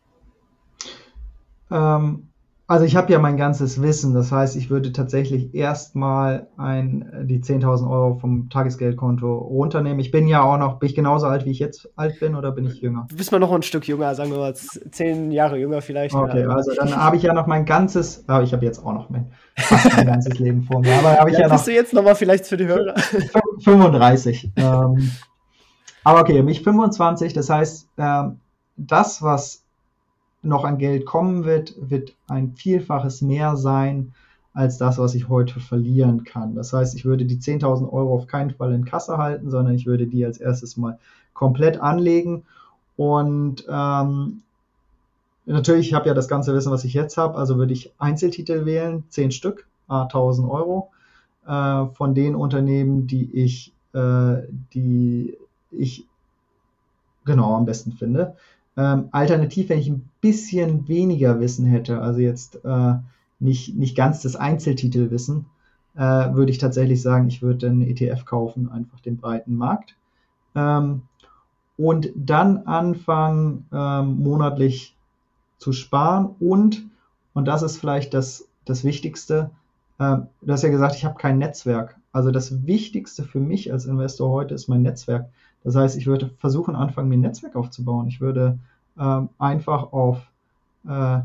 Speaker 2: Ähm, also ich habe ja mein ganzes Wissen, das heißt, ich würde tatsächlich erstmal ein, die 10.000 Euro vom Tagesgeldkonto runternehmen. Ich bin ja auch noch, bin ich genauso alt, wie ich jetzt alt bin, oder bin ich jünger?
Speaker 1: Du bist mal noch ein Stück jünger, sagen wir mal zehn Jahre jünger vielleicht.
Speaker 2: Okay, also dann habe ich ja noch mein ganzes, aber ich habe jetzt auch noch mein, fast mein ganzes Leben vor mir. Aber habe ich ja, ja noch. Bist
Speaker 1: du jetzt nochmal vielleicht für die Hörer?
Speaker 2: 35. ähm, aber okay, mich 25, das heißt, ähm, das, was noch an Geld kommen wird, wird ein Vielfaches mehr sein als das, was ich heute verlieren kann. Das heißt, ich würde die 10.000 Euro auf keinen Fall in Kasse halten, sondern ich würde die als erstes mal komplett anlegen. Und ähm, natürlich, ich habe ja das ganze Wissen, was ich jetzt habe, also würde ich Einzeltitel wählen, 10 Stück, 1.000 Euro, äh, von den Unternehmen, die ich, äh, die ich genau am besten finde. Ähm, alternativ, wenn ich ein bisschen weniger Wissen hätte, also jetzt äh, nicht, nicht ganz das Einzeltitelwissen, äh, würde ich tatsächlich sagen, ich würde einen ETF kaufen, einfach den breiten Markt. Ähm, und dann anfangen, ähm, monatlich zu sparen und, und das ist vielleicht das, das Wichtigste, äh, du hast ja gesagt, ich habe kein Netzwerk. Also das Wichtigste für mich als Investor heute ist mein Netzwerk. Das heißt, ich würde versuchen, anfangen, mir ein Netzwerk aufzubauen. Ich würde äh, einfach auf äh,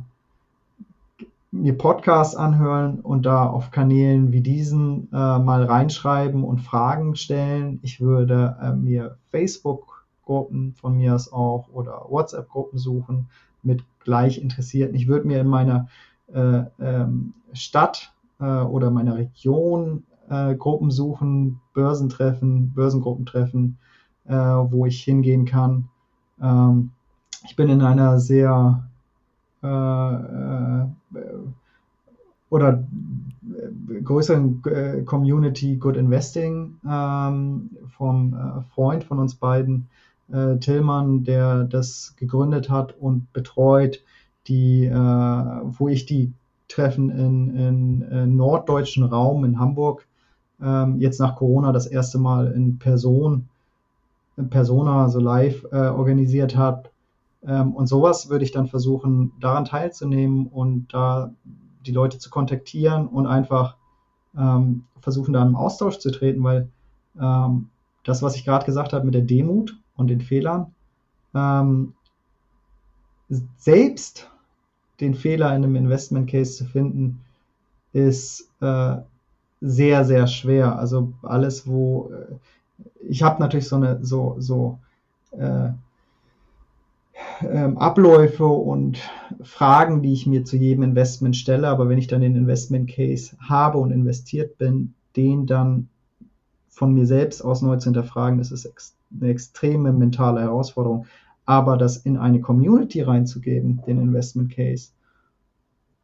Speaker 2: mir Podcasts anhören und da auf Kanälen wie diesen äh, mal reinschreiben und Fragen stellen. Ich würde äh, mir Facebook-Gruppen von mir aus auch oder WhatsApp-Gruppen suchen mit gleich Interessierten. Ich würde mir in meiner äh, ähm, Stadt äh, oder meiner Region Gruppen suchen, Börsentreffen, Börsengruppentreffen, äh, wo ich hingehen kann. Ähm, ich bin in einer sehr äh, äh, oder größeren äh, Community Good Investing ähm, vom äh, Freund von uns beiden, äh, Tillmann, der das gegründet hat und betreut, die, äh, wo ich die Treffen in, in, in norddeutschen Raum in Hamburg ähm, jetzt nach Corona das erste Mal in Person Persona, also live äh, organisiert hat. Ähm, und sowas würde ich dann versuchen, daran teilzunehmen und da die Leute zu kontaktieren und einfach ähm, versuchen, da im Austausch zu treten, weil ähm, das, was ich gerade gesagt habe mit der Demut und den Fehlern, ähm, selbst den Fehler in einem Investment Case zu finden, ist äh, sehr, sehr schwer. Also alles, wo äh, ich habe natürlich so eine so so äh, ähm, Abläufe und Fragen, die ich mir zu jedem Investment stelle, aber wenn ich dann den Investment Case habe und investiert bin, den dann von mir selbst aus neu zu hinterfragen, das ist ex eine extreme mentale Herausforderung. Aber das in eine Community reinzugeben, den Investment Case,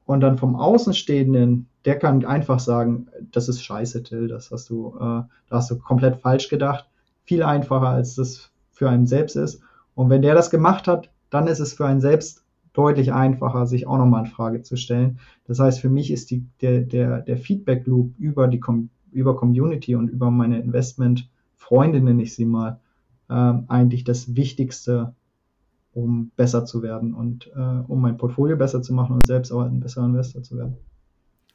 Speaker 2: und dann vom Außenstehenden, der kann einfach sagen, das ist scheiße, Till, das hast du, äh, da hast du komplett falsch gedacht. Viel einfacher, als das für einen selbst ist. Und wenn der das gemacht hat, dann ist es für einen selbst deutlich einfacher, sich auch nochmal in Frage zu stellen. Das heißt, für mich ist die, der, der, der Feedback Loop über die über Community und über meine Investment-Freunde, nenne ich sie mal, ähm, eigentlich das Wichtigste, um besser zu werden und äh, um mein Portfolio besser zu machen und selbst auch ein besserer Investor zu werden.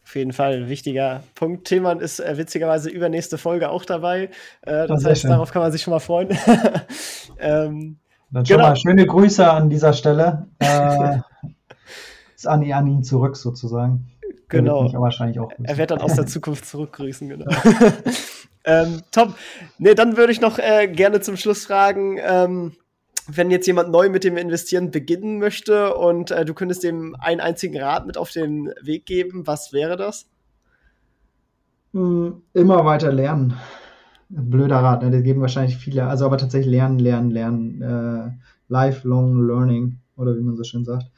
Speaker 1: Auf jeden Fall ein wichtiger Punkt. Tillmann ist äh, witzigerweise übernächste Folge auch dabei. Äh, das heißt, schön. darauf kann man sich schon mal freuen.
Speaker 2: ähm, Dann schon genau. mal schöne Grüße an dieser Stelle. Äh, an, an ihn zurück sozusagen.
Speaker 1: Genau. Er wird dann aus der Zukunft zurückgrüßen, genau. ähm, top. Nee, dann würde ich noch äh, gerne zum Schluss fragen, ähm, wenn jetzt jemand neu mit dem Investieren beginnen möchte und äh, du könntest dem einen einzigen Rat mit auf den Weg geben, was wäre das?
Speaker 2: Hm, immer weiter lernen. Blöder Rat, ne? das geben wahrscheinlich viele. Also aber tatsächlich lernen, lernen, lernen. Äh, lifelong Learning oder wie man so schön sagt.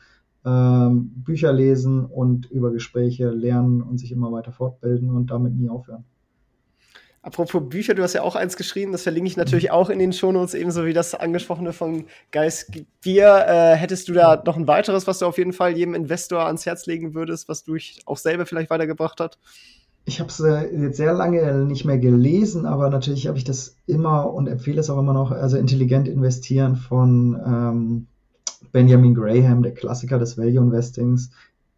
Speaker 2: Ähm, Bücher lesen und über Gespräche lernen und sich immer weiter fortbilden und damit nie aufhören.
Speaker 1: Apropos Bücher, du hast ja auch eins geschrieben, das verlinke ich natürlich auch in den Shownotes, ebenso wie das angesprochene von Geist Bier. Äh, hättest du da noch ein weiteres, was du auf jeden Fall jedem Investor ans Herz legen würdest, was du auch selber vielleicht weitergebracht hat?
Speaker 2: Ich habe es äh, jetzt sehr lange nicht mehr gelesen, aber natürlich habe ich das immer und empfehle es auch immer noch. Also intelligent investieren von ähm, Benjamin Graham, der Klassiker des Value Investings.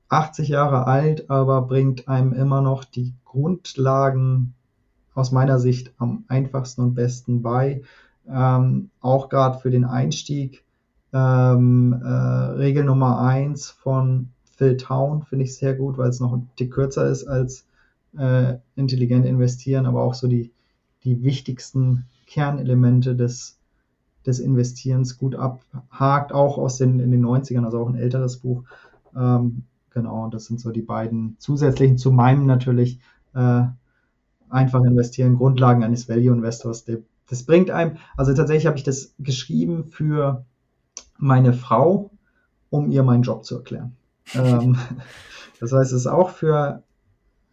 Speaker 2: 80 Jahre alt, aber bringt einem immer noch die Grundlagen aus meiner Sicht am einfachsten und besten bei. Ähm, auch gerade für den Einstieg. Ähm, äh, Regel Nummer eins von Phil Town finde ich sehr gut, weil es noch ein Tick kürzer ist als äh, intelligent investieren, aber auch so die, die wichtigsten Kernelemente des, des Investierens gut abhakt, auch aus den, in den 90ern, also auch ein älteres Buch. Ähm, genau, das sind so die beiden zusätzlichen zu meinem natürlich äh, einfach investieren, Grundlagen eines Value Investors. Das bringt einem, also tatsächlich habe ich das geschrieben für meine Frau, um ihr meinen Job zu erklären. ähm, das heißt, es ist auch für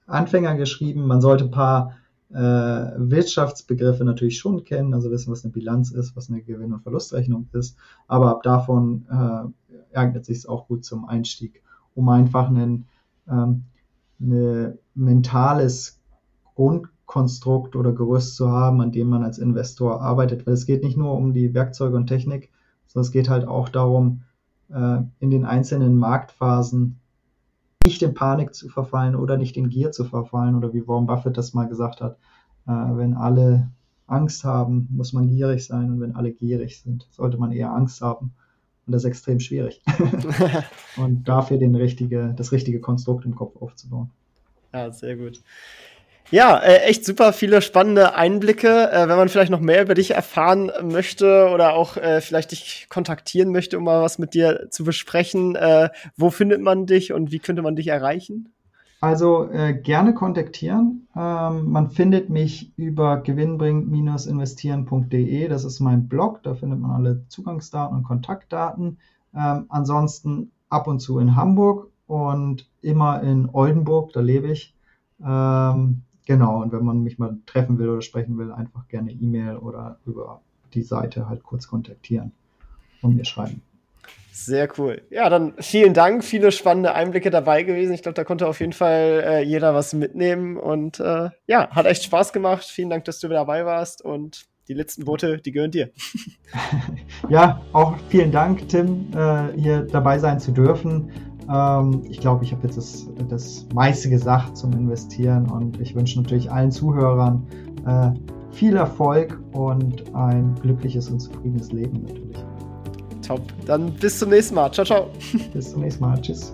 Speaker 2: Anfänger geschrieben. Man sollte ein paar äh, Wirtschaftsbegriffe natürlich schon kennen, also wissen, was eine Bilanz ist, was eine Gewinn- und Verlustrechnung ist. Aber ab davon äh, eignet sich es auch gut zum Einstieg, um einfach ein ähm, eine mentales Grundkonstrukt oder Gerüst zu haben, an dem man als Investor arbeitet. Weil es geht nicht nur um die Werkzeuge und Technik, sondern es geht halt auch darum, äh, in den einzelnen Marktphasen nicht in Panik zu verfallen oder nicht in Gier zu verfallen oder wie Warren Buffett das mal gesagt hat, äh, wenn alle Angst haben, muss man gierig sein und wenn alle gierig sind, sollte man eher Angst haben. Und das ist extrem schwierig. und dafür den richtige, das richtige Konstrukt im Kopf aufzubauen.
Speaker 1: Ja, sehr gut. Ja, äh, echt super viele spannende Einblicke. Äh, wenn man vielleicht noch mehr über dich erfahren möchte oder auch äh, vielleicht dich kontaktieren möchte, um mal was mit dir zu besprechen, äh, wo findet man dich und wie könnte man dich erreichen?
Speaker 2: Also äh, gerne kontaktieren. Ähm, man findet mich über gewinnbring-investieren.de. Das ist mein Blog. Da findet man alle Zugangsdaten und Kontaktdaten. Ähm, ansonsten ab und zu in Hamburg und immer in Oldenburg. Da lebe ich. Ähm, Genau, und wenn man mich mal treffen will oder sprechen will, einfach gerne E-Mail oder über die Seite halt kurz kontaktieren und mir schreiben.
Speaker 1: Sehr cool. Ja, dann vielen Dank. Viele spannende Einblicke dabei gewesen. Ich glaube, da konnte auf jeden Fall äh, jeder was mitnehmen. Und äh, ja, hat echt Spaß gemacht. Vielen Dank, dass du dabei warst. Und die letzten Worte, die gehören dir.
Speaker 2: ja, auch vielen Dank, Tim, äh, hier dabei sein zu dürfen. Ähm, ich glaube, ich habe jetzt das, das meiste gesagt zum Investieren und ich wünsche natürlich allen Zuhörern äh, viel Erfolg und ein glückliches und zufriedenes Leben natürlich.
Speaker 1: Top. Dann bis zum nächsten Mal. Ciao, ciao.
Speaker 2: Bis zum nächsten Mal. Tschüss.